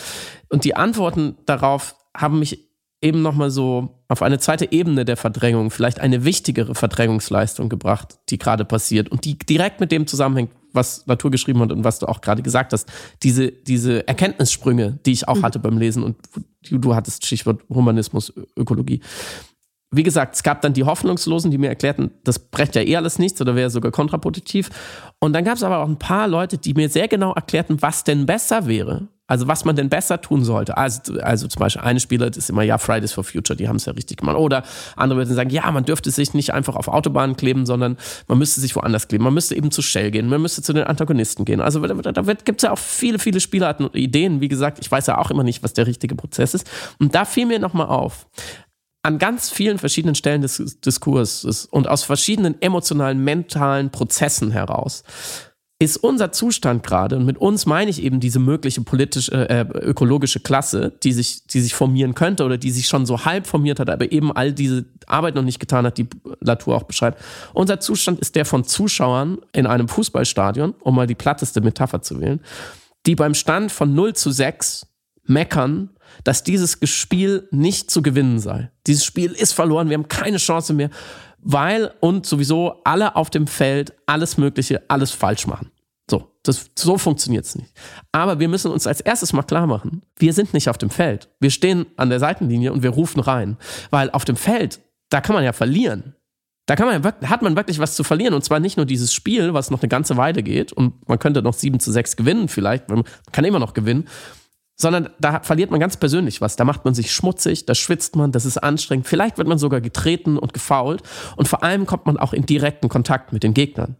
Speaker 2: Und die Antworten darauf haben mich eben nochmal so auf eine zweite Ebene der Verdrängung, vielleicht eine wichtigere Verdrängungsleistung gebracht, die gerade passiert und die direkt mit dem zusammenhängt, was Natur geschrieben hat und was du auch gerade gesagt hast. Diese, diese Erkenntnissprünge, die ich auch mhm. hatte beim Lesen und du, du hattest Stichwort Humanismus, Ökologie wie gesagt, es gab dann die Hoffnungslosen, die mir erklärten, das brecht ja eh alles nichts oder wäre sogar kontraproduktiv. Und dann gab es aber auch ein paar Leute, die mir sehr genau erklärten, was denn besser wäre. Also was man denn besser tun sollte. Also, also zum Beispiel eine Spieler ist immer, ja, Fridays for Future, die haben es ja richtig gemacht. Oder andere würden sagen, ja, man dürfte sich nicht einfach auf Autobahnen kleben, sondern man müsste sich woanders kleben. Man müsste eben zu Shell gehen, man müsste zu den Antagonisten gehen. Also da, da gibt es ja auch viele, viele Spielarten und Ideen. Wie gesagt, ich weiß ja auch immer nicht, was der richtige Prozess ist. Und da fiel mir nochmal auf, an ganz vielen verschiedenen Stellen des Diskurses und aus verschiedenen emotionalen, mentalen Prozessen heraus ist unser Zustand gerade, und mit uns meine ich eben diese mögliche politische, äh, ökologische Klasse, die sich, die sich formieren könnte oder die sich schon so halb formiert hat, aber eben all diese Arbeit noch nicht getan hat, die Latour auch beschreibt. Unser Zustand ist der von Zuschauern in einem Fußballstadion, um mal die platteste Metapher zu wählen, die beim Stand von 0 zu 6 meckern, dass dieses Spiel nicht zu gewinnen sei. Dieses Spiel ist verloren, wir haben keine Chance mehr, weil und sowieso alle auf dem Feld alles Mögliche, alles falsch machen. So, das, so funktioniert es nicht. Aber wir müssen uns als erstes mal klar machen, wir sind nicht auf dem Feld. Wir stehen an der Seitenlinie und wir rufen rein. Weil auf dem Feld da kann man ja verlieren. Da kann man, hat man wirklich was zu verlieren. Und zwar nicht nur dieses Spiel, was noch eine ganze Weile geht und man könnte noch 7 zu 6 gewinnen vielleicht, man kann immer noch gewinnen, sondern da verliert man ganz persönlich was. Da macht man sich schmutzig, da schwitzt man, das ist anstrengend. Vielleicht wird man sogar getreten und gefault und vor allem kommt man auch in direkten Kontakt mit den Gegnern.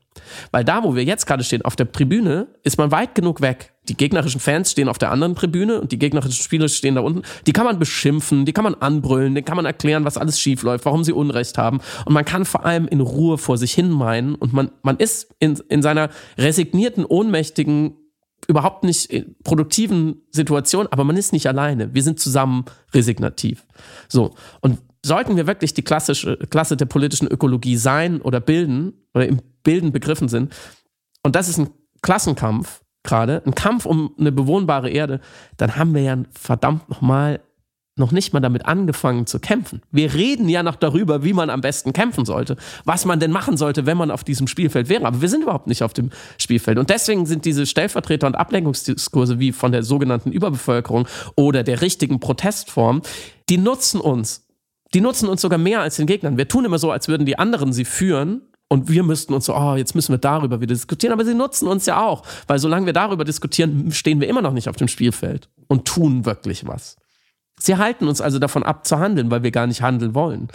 Speaker 2: Weil da, wo wir jetzt gerade stehen, auf der Tribüne, ist man weit genug weg. Die gegnerischen Fans stehen auf der anderen Tribüne und die gegnerischen Spieler stehen da unten. Die kann man beschimpfen, die kann man anbrüllen, denen kann man erklären, was alles schief läuft, warum sie Unrecht haben. Und man kann vor allem in Ruhe vor sich hin meinen und man, man ist in, in seiner resignierten, ohnmächtigen überhaupt nicht produktiven Situation, aber man ist nicht alleine. Wir sind zusammen resignativ. So. Und sollten wir wirklich die klassische Klasse der politischen Ökologie sein oder bilden oder im Bilden begriffen sind, und das ist ein Klassenkampf gerade, ein Kampf um eine bewohnbare Erde, dann haben wir ja verdammt nochmal noch nicht mal damit angefangen zu kämpfen. Wir reden ja noch darüber, wie man am besten kämpfen sollte, was man denn machen sollte, wenn man auf diesem Spielfeld wäre. Aber wir sind überhaupt nicht auf dem Spielfeld. Und deswegen sind diese Stellvertreter- und Ablenkungsdiskurse wie von der sogenannten Überbevölkerung oder der richtigen Protestform, die nutzen uns. Die nutzen uns sogar mehr als den Gegnern. Wir tun immer so, als würden die anderen sie führen und wir müssten uns so, oh, jetzt müssen wir darüber wieder diskutieren, aber sie nutzen uns ja auch, weil solange wir darüber diskutieren, stehen wir immer noch nicht auf dem Spielfeld und tun wirklich was. Sie halten uns also davon ab zu handeln, weil wir gar nicht handeln wollen.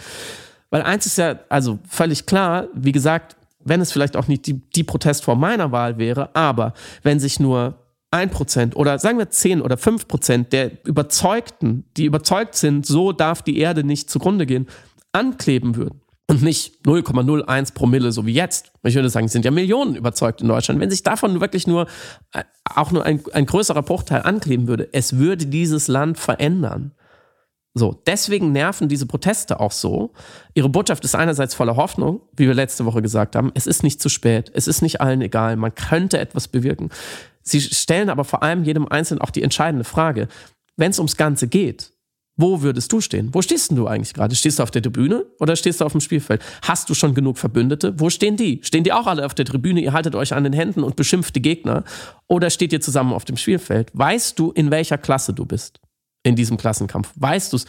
Speaker 2: Weil eins ist ja also völlig klar, wie gesagt, wenn es vielleicht auch nicht die, die Protestform meiner Wahl wäre, aber wenn sich nur ein Prozent oder sagen wir zehn oder fünf Prozent der Überzeugten, die überzeugt sind, so darf die Erde nicht zugrunde gehen, ankleben würden, und nicht 0,01 Promille, so wie jetzt. Ich würde sagen, es sind ja Millionen überzeugt in Deutschland. Wenn sich davon wirklich nur äh, auch nur ein, ein größerer Bruchteil ankleben würde, es würde dieses Land verändern. So, deswegen nerven diese Proteste auch so. Ihre Botschaft ist einerseits voller Hoffnung, wie wir letzte Woche gesagt haben. Es ist nicht zu spät. Es ist nicht allen egal. Man könnte etwas bewirken. Sie stellen aber vor allem jedem Einzelnen auch die entscheidende Frage. Wenn es ums Ganze geht, wo würdest du stehen? Wo stehst denn du eigentlich gerade? Stehst du auf der Tribüne oder stehst du auf dem Spielfeld? Hast du schon genug Verbündete? Wo stehen die? Stehen die auch alle auf der Tribüne? Ihr haltet euch an den Händen und beschimpft die Gegner? Oder steht ihr zusammen auf dem Spielfeld? Weißt du, in welcher Klasse du bist in diesem Klassenkampf? Weißt du es?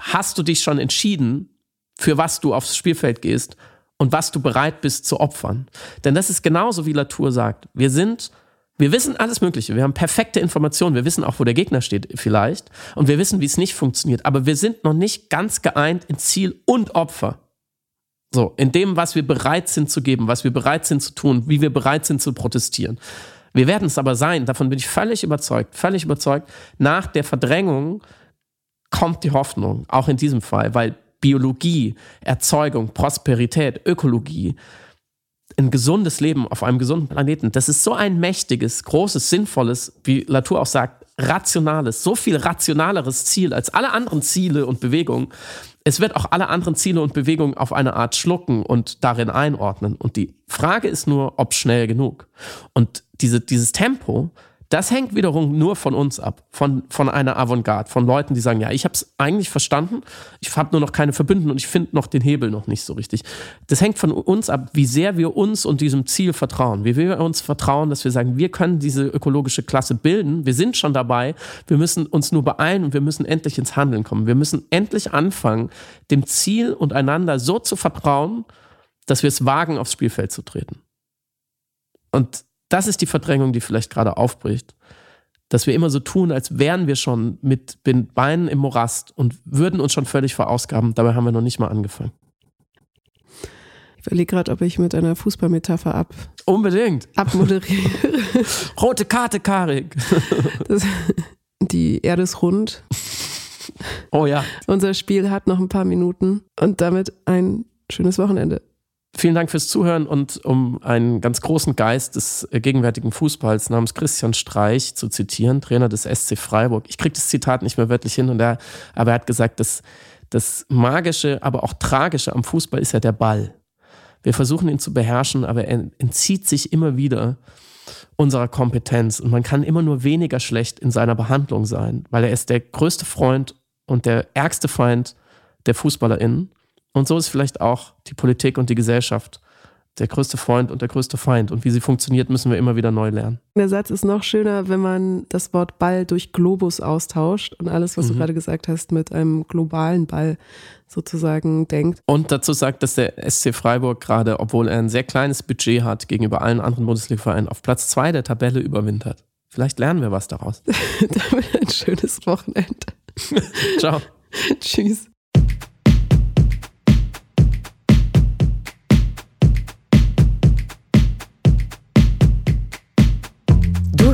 Speaker 2: Hast du dich schon entschieden, für was du aufs Spielfeld gehst und was du bereit bist zu opfern? Denn das ist genauso, wie Latour sagt. Wir sind wir wissen alles Mögliche. Wir haben perfekte Informationen. Wir wissen auch, wo der Gegner steht, vielleicht. Und wir wissen, wie es nicht funktioniert. Aber wir sind noch nicht ganz geeint in Ziel und Opfer. So, in dem, was wir bereit sind zu geben, was wir bereit sind zu tun, wie wir bereit sind zu protestieren. Wir werden es aber sein, davon bin ich völlig überzeugt, völlig überzeugt. Nach der Verdrängung kommt die Hoffnung, auch in diesem Fall, weil Biologie, Erzeugung, Prosperität, Ökologie, ein gesundes Leben auf einem gesunden Planeten, das ist so ein mächtiges, großes, sinnvolles, wie Latour auch sagt, rationales, so viel rationaleres Ziel als alle anderen Ziele und Bewegungen. Es wird auch alle anderen Ziele und Bewegungen auf eine Art schlucken und darin einordnen. Und die Frage ist nur, ob schnell genug. Und diese, dieses Tempo, das hängt wiederum nur von uns ab, von, von einer Avantgarde, von Leuten, die sagen, ja, ich habe es eigentlich verstanden, ich habe nur noch keine Verbündeten und ich finde noch den Hebel noch nicht so richtig. Das hängt von uns ab, wie sehr wir uns und diesem Ziel vertrauen, wie wir uns vertrauen, dass wir sagen, wir können diese ökologische Klasse bilden, wir sind schon dabei, wir müssen uns nur beeilen und wir müssen endlich ins Handeln kommen. Wir müssen endlich anfangen, dem Ziel und einander so zu vertrauen, dass wir es wagen, aufs Spielfeld zu treten. Und das ist die Verdrängung, die vielleicht gerade aufbricht. Dass wir immer so tun, als wären wir schon mit den Beinen im Morast und würden uns schon völlig verausgaben. Dabei haben wir noch nicht mal angefangen.
Speaker 3: Ich überlege gerade, ob ich mit einer Fußballmetapher ab.
Speaker 2: Unbedingt.
Speaker 3: Abmoderiere. (laughs)
Speaker 2: Rote Karte, Karik.
Speaker 3: Das, die Erde ist rund.
Speaker 2: Oh ja.
Speaker 3: Unser Spiel hat noch ein paar Minuten und damit ein schönes Wochenende.
Speaker 2: Vielen Dank fürs Zuhören und um einen ganz großen Geist des äh, gegenwärtigen Fußballs namens Christian Streich zu zitieren, Trainer des SC Freiburg. Ich kriege das Zitat nicht mehr wörtlich hin, und er, aber er hat gesagt, dass das Magische, aber auch Tragische am Fußball ist ja der Ball. Wir versuchen ihn zu beherrschen, aber er entzieht sich immer wieder unserer Kompetenz und man kann immer nur weniger schlecht in seiner Behandlung sein, weil er ist der größte Freund und der ärgste Feind der FußballerInnen. Und so ist vielleicht auch die Politik und die Gesellschaft der größte Freund und der größte Feind. Und wie sie funktioniert, müssen wir immer wieder neu lernen.
Speaker 3: Der Satz ist noch schöner, wenn man das Wort Ball durch Globus austauscht und alles, was mhm. du gerade gesagt hast, mit einem globalen Ball sozusagen denkt.
Speaker 2: Und dazu sagt, dass der SC Freiburg gerade, obwohl er ein sehr kleines Budget hat, gegenüber allen anderen Bundesliga-Vereinen auf Platz zwei der Tabelle überwintert. Vielleicht lernen wir was daraus. (laughs)
Speaker 3: Damit ein schönes Wochenende. (laughs)
Speaker 2: Ciao. (laughs)
Speaker 3: Tschüss.